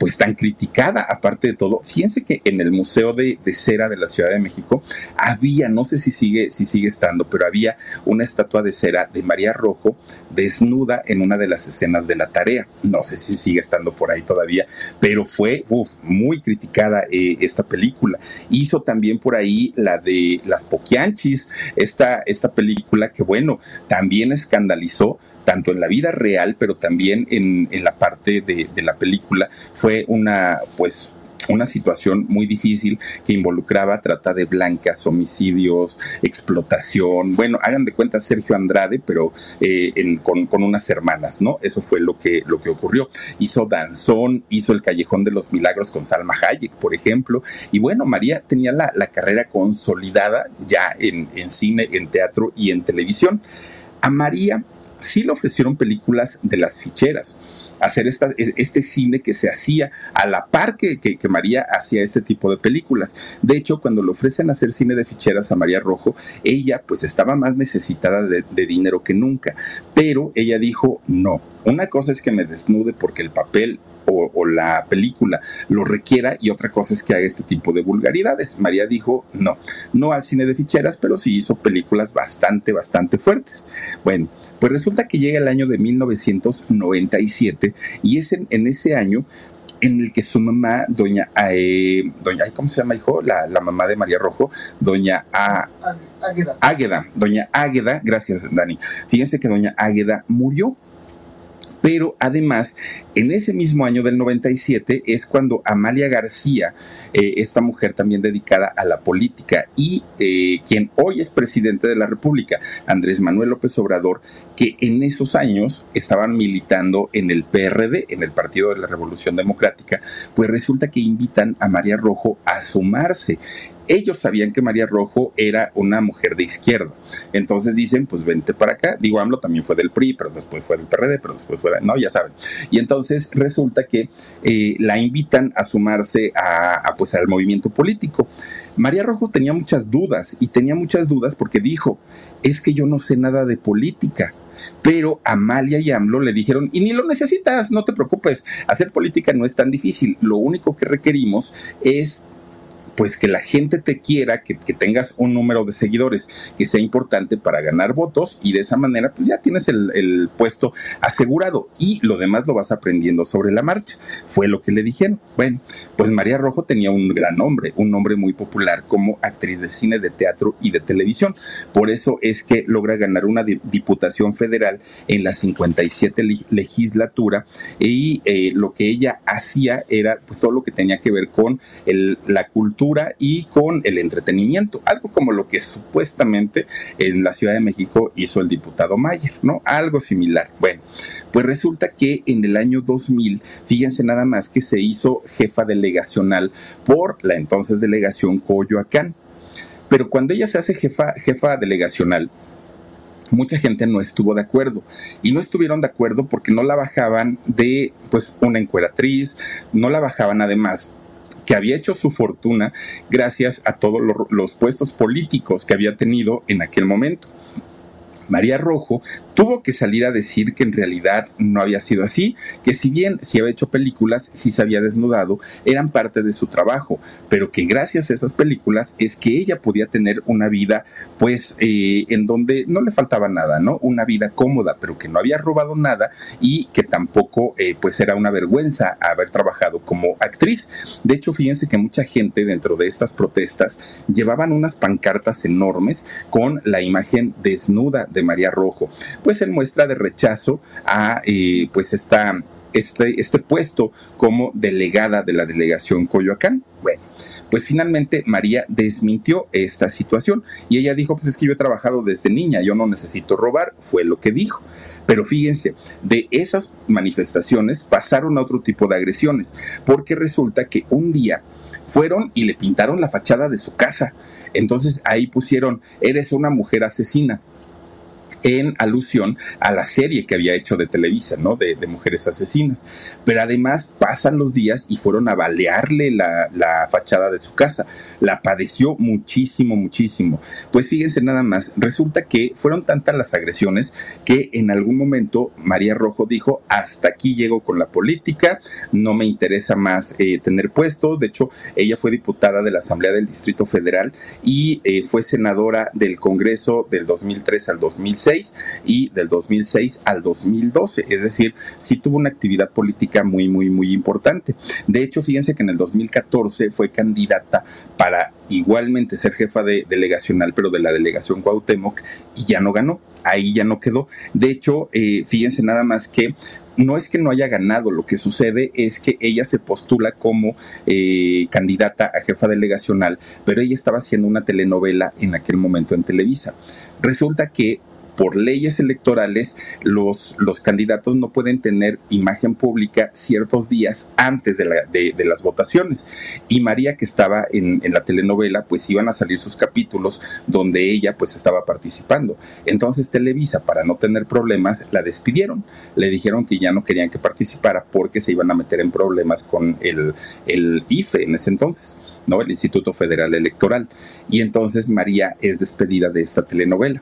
pues tan criticada, aparte de todo. Fíjense que en el Museo de, Cera de la Ciudad de México había, no sé si sigue, si sigue estando, pero había una estatua de cera de María Rojo desnuda en una de las escenas de la tarea. No sé si sigue estando por ahí todavía, pero fue muy criticada eh, esta película. Hizo también por ahí la de Las Poquianchis, esta, esta película que, bueno, también escandalizó tanto en la vida real, pero también en, la parte de, de la película, fue una, pues, una situación muy difícil que involucraba trata de blancas, homicidios, explotación. Bueno, hagan de cuenta Sergio Andrade, pero eh, con, unas hermanas, ¿no? Eso fue lo que, lo que ocurrió. Hizo Danzón, hizo El Callejón de los Milagros con Salma Hayek, por ejemplo. Y bueno, María tenía la, carrera consolidada ya en, en cine, en teatro y en televisión. A María sí le ofrecieron películas de las ficheras hacer este cine que se hacía a la par que, María hacía este tipo de películas. De hecho, cuando le ofrecen hacer cine de ficheras a María Rojo, ella pues estaba más necesitada de, dinero que nunca, pero ella dijo, no, una cosa es que me desnude porque el papel o, la película lo requiera y otra cosa es que haga este tipo de vulgaridades. María dijo, no, no al cine de ficheras, pero sí hizo películas bastante, bastante fuertes. Bueno, pues resulta que llega el año de 1997 y es en, ese año en el que su mamá, doña, eh, doña ¿cómo se llama, hijo? La, mamá de María Rojo, doña Águeda. Doña Águeda, gracias, Dani. Fíjense que doña Águeda murió pero además en ese mismo año del 97 es cuando Amalia García, eh, esta mujer también dedicada a la política y eh, quien hoy es presidente de la República, Andrés Manuel López Obrador, que en esos años estaban militando en el PRD, en el Partido de la Revolución Democrática, pues resulta que invitan a María Rojo a sumarse ellos sabían que María Rojo era una mujer de izquierda. Entonces dicen, pues vente para acá. Digo, AMLO también fue del PRI, pero después fue del PRD, pero después fue, no, ya saben. Y entonces resulta que eh, la invitan a sumarse a, pues al movimiento político. María Rojo tenía muchas dudas y tenía muchas dudas porque dijo, es que yo no sé nada de política pero Amalia y AMLO le dijeron, y ni lo necesitas, no te preocupes, hacer política no es tan difícil, lo único que requerimos es pues que la gente te quiera, que, tengas un número de seguidores que sea importante para ganar votos y de esa manera pues ya tienes el, puesto asegurado y lo demás lo vas aprendiendo sobre la marcha. Fue lo que le dijeron. Bueno, pues María Rojo tenía un gran nombre, un nombre muy popular como actriz de cine, de teatro y de televisión. Por eso es que logra ganar una diputación federal en la 57 legislatura y eh, lo que ella hacía era pues todo lo que tenía que ver con la cultura y con el entretenimiento, algo como lo que supuestamente en la Ciudad de México hizo el diputado Mayer, ¿no? Algo similar. Bueno, pues resulta que en el año 2000, fíjense nada más que se hizo jefa delegacional por la entonces delegación Coyoacán. Pero cuando ella se hace jefa, jefa delegacional, mucha gente no estuvo de acuerdo y no estuvieron de acuerdo porque no la bajaban de pues una encueratriz, no la bajaban además que había hecho su fortuna gracias a todos los puestos políticos que había tenido en aquel momento. María Rojo tuvo que salir a decir que en realidad no había sido así, que si bien si había hecho películas, si se había desnudado, eran parte de su trabajo, pero que gracias a esas películas es que ella podía tener una vida, pues, eh, en donde no le faltaba nada, ¿no? Una vida cómoda, pero que no había robado nada y que tampoco, eh, pues, era una vergüenza haber trabajado como actriz. De hecho, fíjense que mucha gente dentro de estas protestas llevaban unas pancartas enormes con la imagen desnuda de María Rojo en muestra de rechazo a eh, pues esta, este, este puesto como delegada de la delegación Coyoacán. Bueno, Pues finalmente María desmintió esta situación y ella dijo, pues es que yo he trabajado desde niña, yo no necesito robar, fue lo que dijo. Pero fíjense, de esas manifestaciones pasaron a otro tipo de agresiones, porque resulta que un día fueron y le pintaron la fachada de su casa. Entonces ahí pusieron, eres una mujer asesina en alusión a la serie que había hecho de Televisa, ¿no? De, mujeres asesinas. Pero además pasan los días y fueron a balearle la, la, fachada de su casa. La padeció muchísimo, muchísimo. Pues fíjense nada más, resulta que fueron tantas las agresiones que en algún momento María Rojo dijo, hasta aquí llego con la política, no me interesa más eh, tener puesto. De hecho, ella fue diputada de la Asamblea del Distrito Federal y eh, fue senadora del Congreso del 2003 al 2006 y del 2006 al 2012. Es decir, sí tuvo una actividad política muy, muy, muy importante. De hecho, fíjense que en el 2014 fue candidata para igualmente ser jefa de delegacional, pero de la delegación Cuauhtémoc, y ya no ganó. Ahí ya no quedó. De hecho, eh, fíjense nada más que no es que no haya ganado, lo que sucede es que ella se postula como eh, candidata a jefa delegacional, pero ella estaba haciendo una telenovela en aquel momento en Televisa. Resulta que por leyes electorales los, los candidatos no pueden tener imagen pública ciertos días antes de, de, las votaciones. Y María, que estaba en, en, la telenovela, pues iban a salir sus capítulos donde ella pues estaba participando. Entonces Televisa, para no tener problemas, la despidieron. Le dijeron que ya no querían que participara porque se iban a meter en problemas con el, el IFE en ese entonces, ¿no? El Instituto Federal Electoral. Y entonces María es despedida de esta telenovela.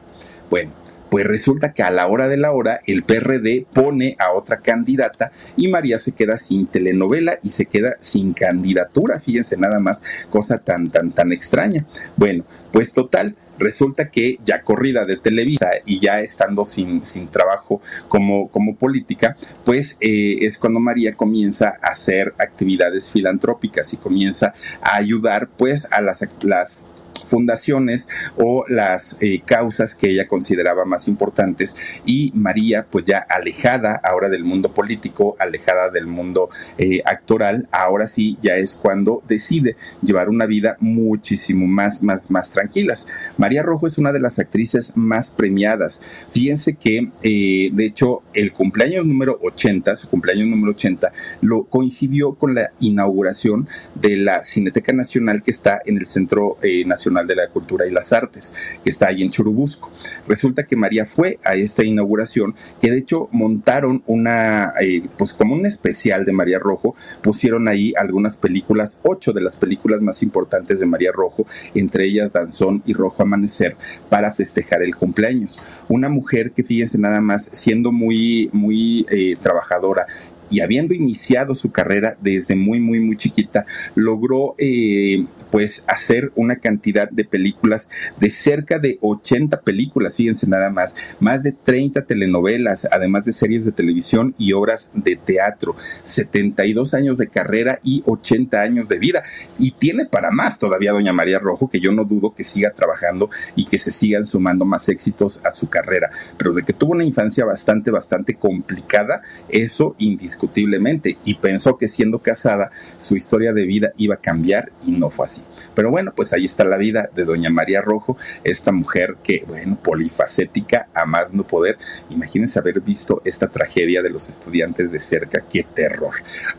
Bueno, pues resulta que a la hora de la hora el PRD pone a otra candidata y María se queda sin telenovela y se queda sin candidatura. Fíjense nada más, cosa tan, tan, tan extraña. Bueno, pues total, resulta que ya corrida de Televisa y ya estando sin, sin trabajo como, como política, pues eh, es cuando María comienza a hacer actividades filantrópicas y comienza a ayudar pues a las, las fundaciones o las eh, causas que ella consideraba más importantes y María pues ya alejada ahora del mundo político, alejada del mundo eh, actoral, ahora sí ya es cuando decide llevar una vida muchísimo más, más, más tranquilas. María Rojo es una de las actrices más premiadas. Fíjense que eh, de hecho el cumpleaños número 80, su cumpleaños número 80, lo coincidió con la inauguración de la Cineteca Nacional que está en el Centro Nacional de la Cultura y las Artes, que está ahí en Churubusco. Resulta que María fue a esta inauguración, que de hecho montaron una, eh, pues como un especial de María Rojo, pusieron ahí algunas películas, ocho de las películas más importantes de María Rojo, entre ellas Danzón y Rojo Amanecer, para festejar el cumpleaños. Una mujer que fíjense nada más, siendo muy, muy eh, trabajadora, y habiendo iniciado su carrera desde muy, muy, muy chiquita, logró eh, pues hacer una cantidad de películas de cerca de 80 películas, fíjense nada más, más de 30 telenovelas, además de series de televisión y obras de teatro, 72 años de carrera y 80 años de vida. Y tiene para más todavía doña María Rojo, que yo no dudo que siga trabajando y que se sigan sumando más éxitos a su carrera, pero de que tuvo una infancia bastante, bastante complicada, eso indiscutiblemente, y pensó que siendo casada su historia de vida iba a cambiar y no fue así. Pero bueno, pues ahí está la vida de doña María Rojo, esta mujer que, bueno, polifacética, a más no poder. Imagínense haber visto esta tragedia de los estudiantes de cerca, qué terror.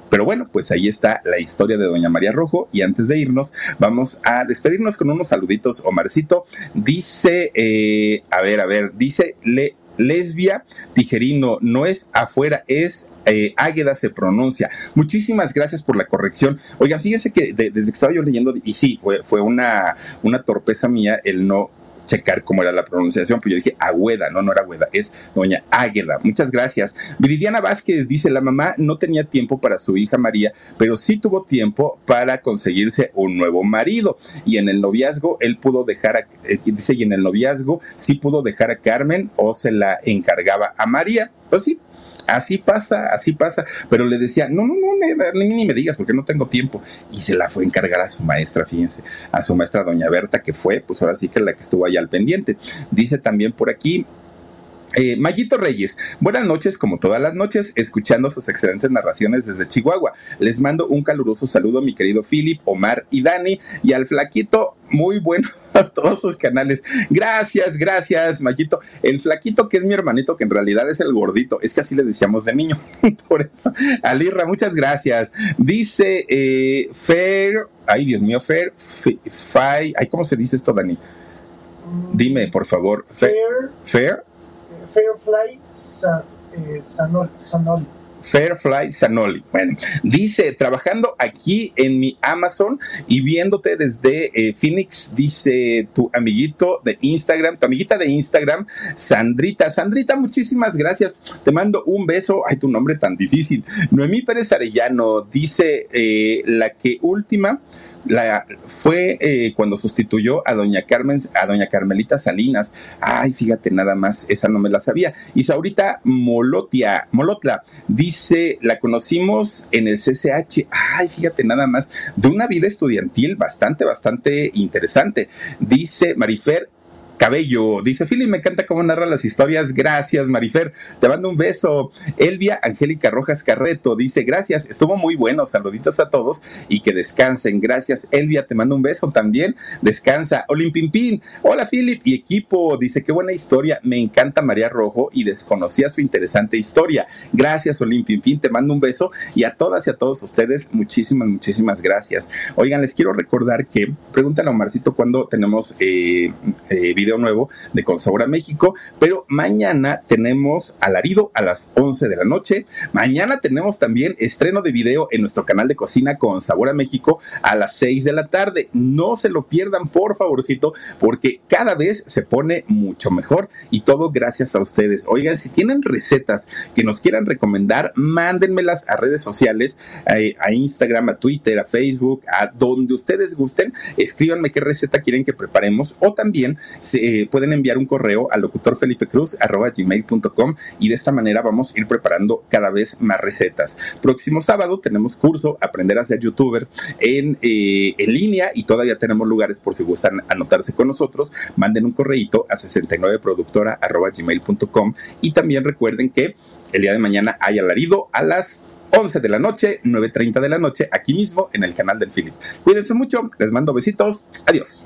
Pero bueno, pues ahí está la historia de doña María Rojo y antes de irnos, vamos a despedirnos con unos saluditos. Omarcito dice, eh, a ver, a ver, dice, le lesbia, tijerino, no es afuera, es eh, águeda se pronuncia. Muchísimas gracias por la corrección. Oigan, fíjense que desde que estaba yo leyendo, y sí, fue, fue una, una torpeza mía el no checar cómo era la pronunciación, pues yo dije Agüeda, no, no era Agüeda, es doña Águeda. Muchas gracias. Viridiana Vázquez dice, la mamá no tenía tiempo para su hija María, pero sí tuvo tiempo para conseguirse un nuevo marido. Y en el noviazgo, él pudo dejar, a, eh, dice, y en el noviazgo sí pudo dejar a Carmen o se la encargaba a María. Pues sí, así pasa, así pasa. Pero le decía, no, no, no, ni, ni, me digas porque no tengo tiempo. Y se la fue a encargar a su maestra, fíjense, a su maestra doña Berta, que fue, pues ahora sí que la que estuvo ahí al pendiente. Dice también por aquí, Eh, Mayito Reyes, buenas noches, como todas las noches, escuchando sus excelentes narraciones desde Chihuahua. Les mando un caluroso saludo a mi querido Philip, Omar y Dani, y al flaquito, muy bueno a todos sus canales. Gracias, gracias, Mayito. El flaquito, que es mi hermanito, que en realidad es el gordito, es que así le decíamos de niño. Por eso, Alirra, muchas gracias. Dice eh, Fair, ay Dios mío, Fair, Fai, ay, ¿cómo se dice esto, Dani? Dime, por favor. Fair. Fair. Fairfly eh, Sanoli. Fairfly Sanoli. Bueno, dice, trabajando aquí en mi Amazon y viéndote desde eh, Phoenix, dice tu amiguito de Instagram, tu amiguita de Instagram, Sandrita. Sandrita, muchísimas gracias. Te mando un beso. Ay, tu nombre tan difícil. Noemí Pérez Arellano dice, eh, la que última la, fue eh, cuando sustituyó a doña Carmen, a doña Carmelita Salinas. Ay, fíjate nada más, esa no me la sabía. Y Saurita Molotia, Molotla, dice, la conocimos en el CCH. Ay, fíjate nada más, de una vida estudiantil bastante, bastante interesante. Dice Marifer, Cabello. Dice, Philly, me encanta cómo narra las historias. Gracias, Marifer. Te mando un beso. Elvia Angélica Rojas Carreto dice, gracias, estuvo muy bueno. Saluditos a todos y que descansen. Gracias, Elvia. Te mando un beso también. Descansa. Olimpimpín. Hola, Philip y equipo. Dice, qué buena historia. Me encanta María Rojo y desconocía su interesante historia. Gracias, Olimpimpín. Te mando un beso y a todas y a todos ustedes, muchísimas, muchísimas gracias. Oigan, les quiero recordar que, pregúntale a Omarcito cuando tenemos eh, eh, video nuevo de Con Sabor a México, pero mañana tenemos alarido a las 11 de la noche. Mañana tenemos también estreno de video en nuestro canal de cocina Con Sabor a México a las 6 de la tarde. No se lo pierdan, por favorcito, porque cada vez se pone mucho mejor y todo gracias a ustedes. Oigan, si tienen recetas que nos quieran recomendar, mándenmelas a redes sociales, a, Instagram, a Twitter, a Facebook, a donde ustedes gusten. Escríbanme qué receta quieren que preparemos o también eh, pueden enviar un correo al locutorfelipecruz.gmail.com y de esta manera vamos a ir preparando cada vez más recetas. Próximo sábado tenemos curso Aprender a ser youtuber en, eh, en línea y todavía tenemos lugares por si gustan anotarse con nosotros. Manden un correíto a 69productora.gmail.com y también recuerden que el día de mañana hay alarido a las 11 de la noche, 9.30 de la noche, aquí mismo en el canal del Philip. Cuídense mucho, les mando besitos, adiós.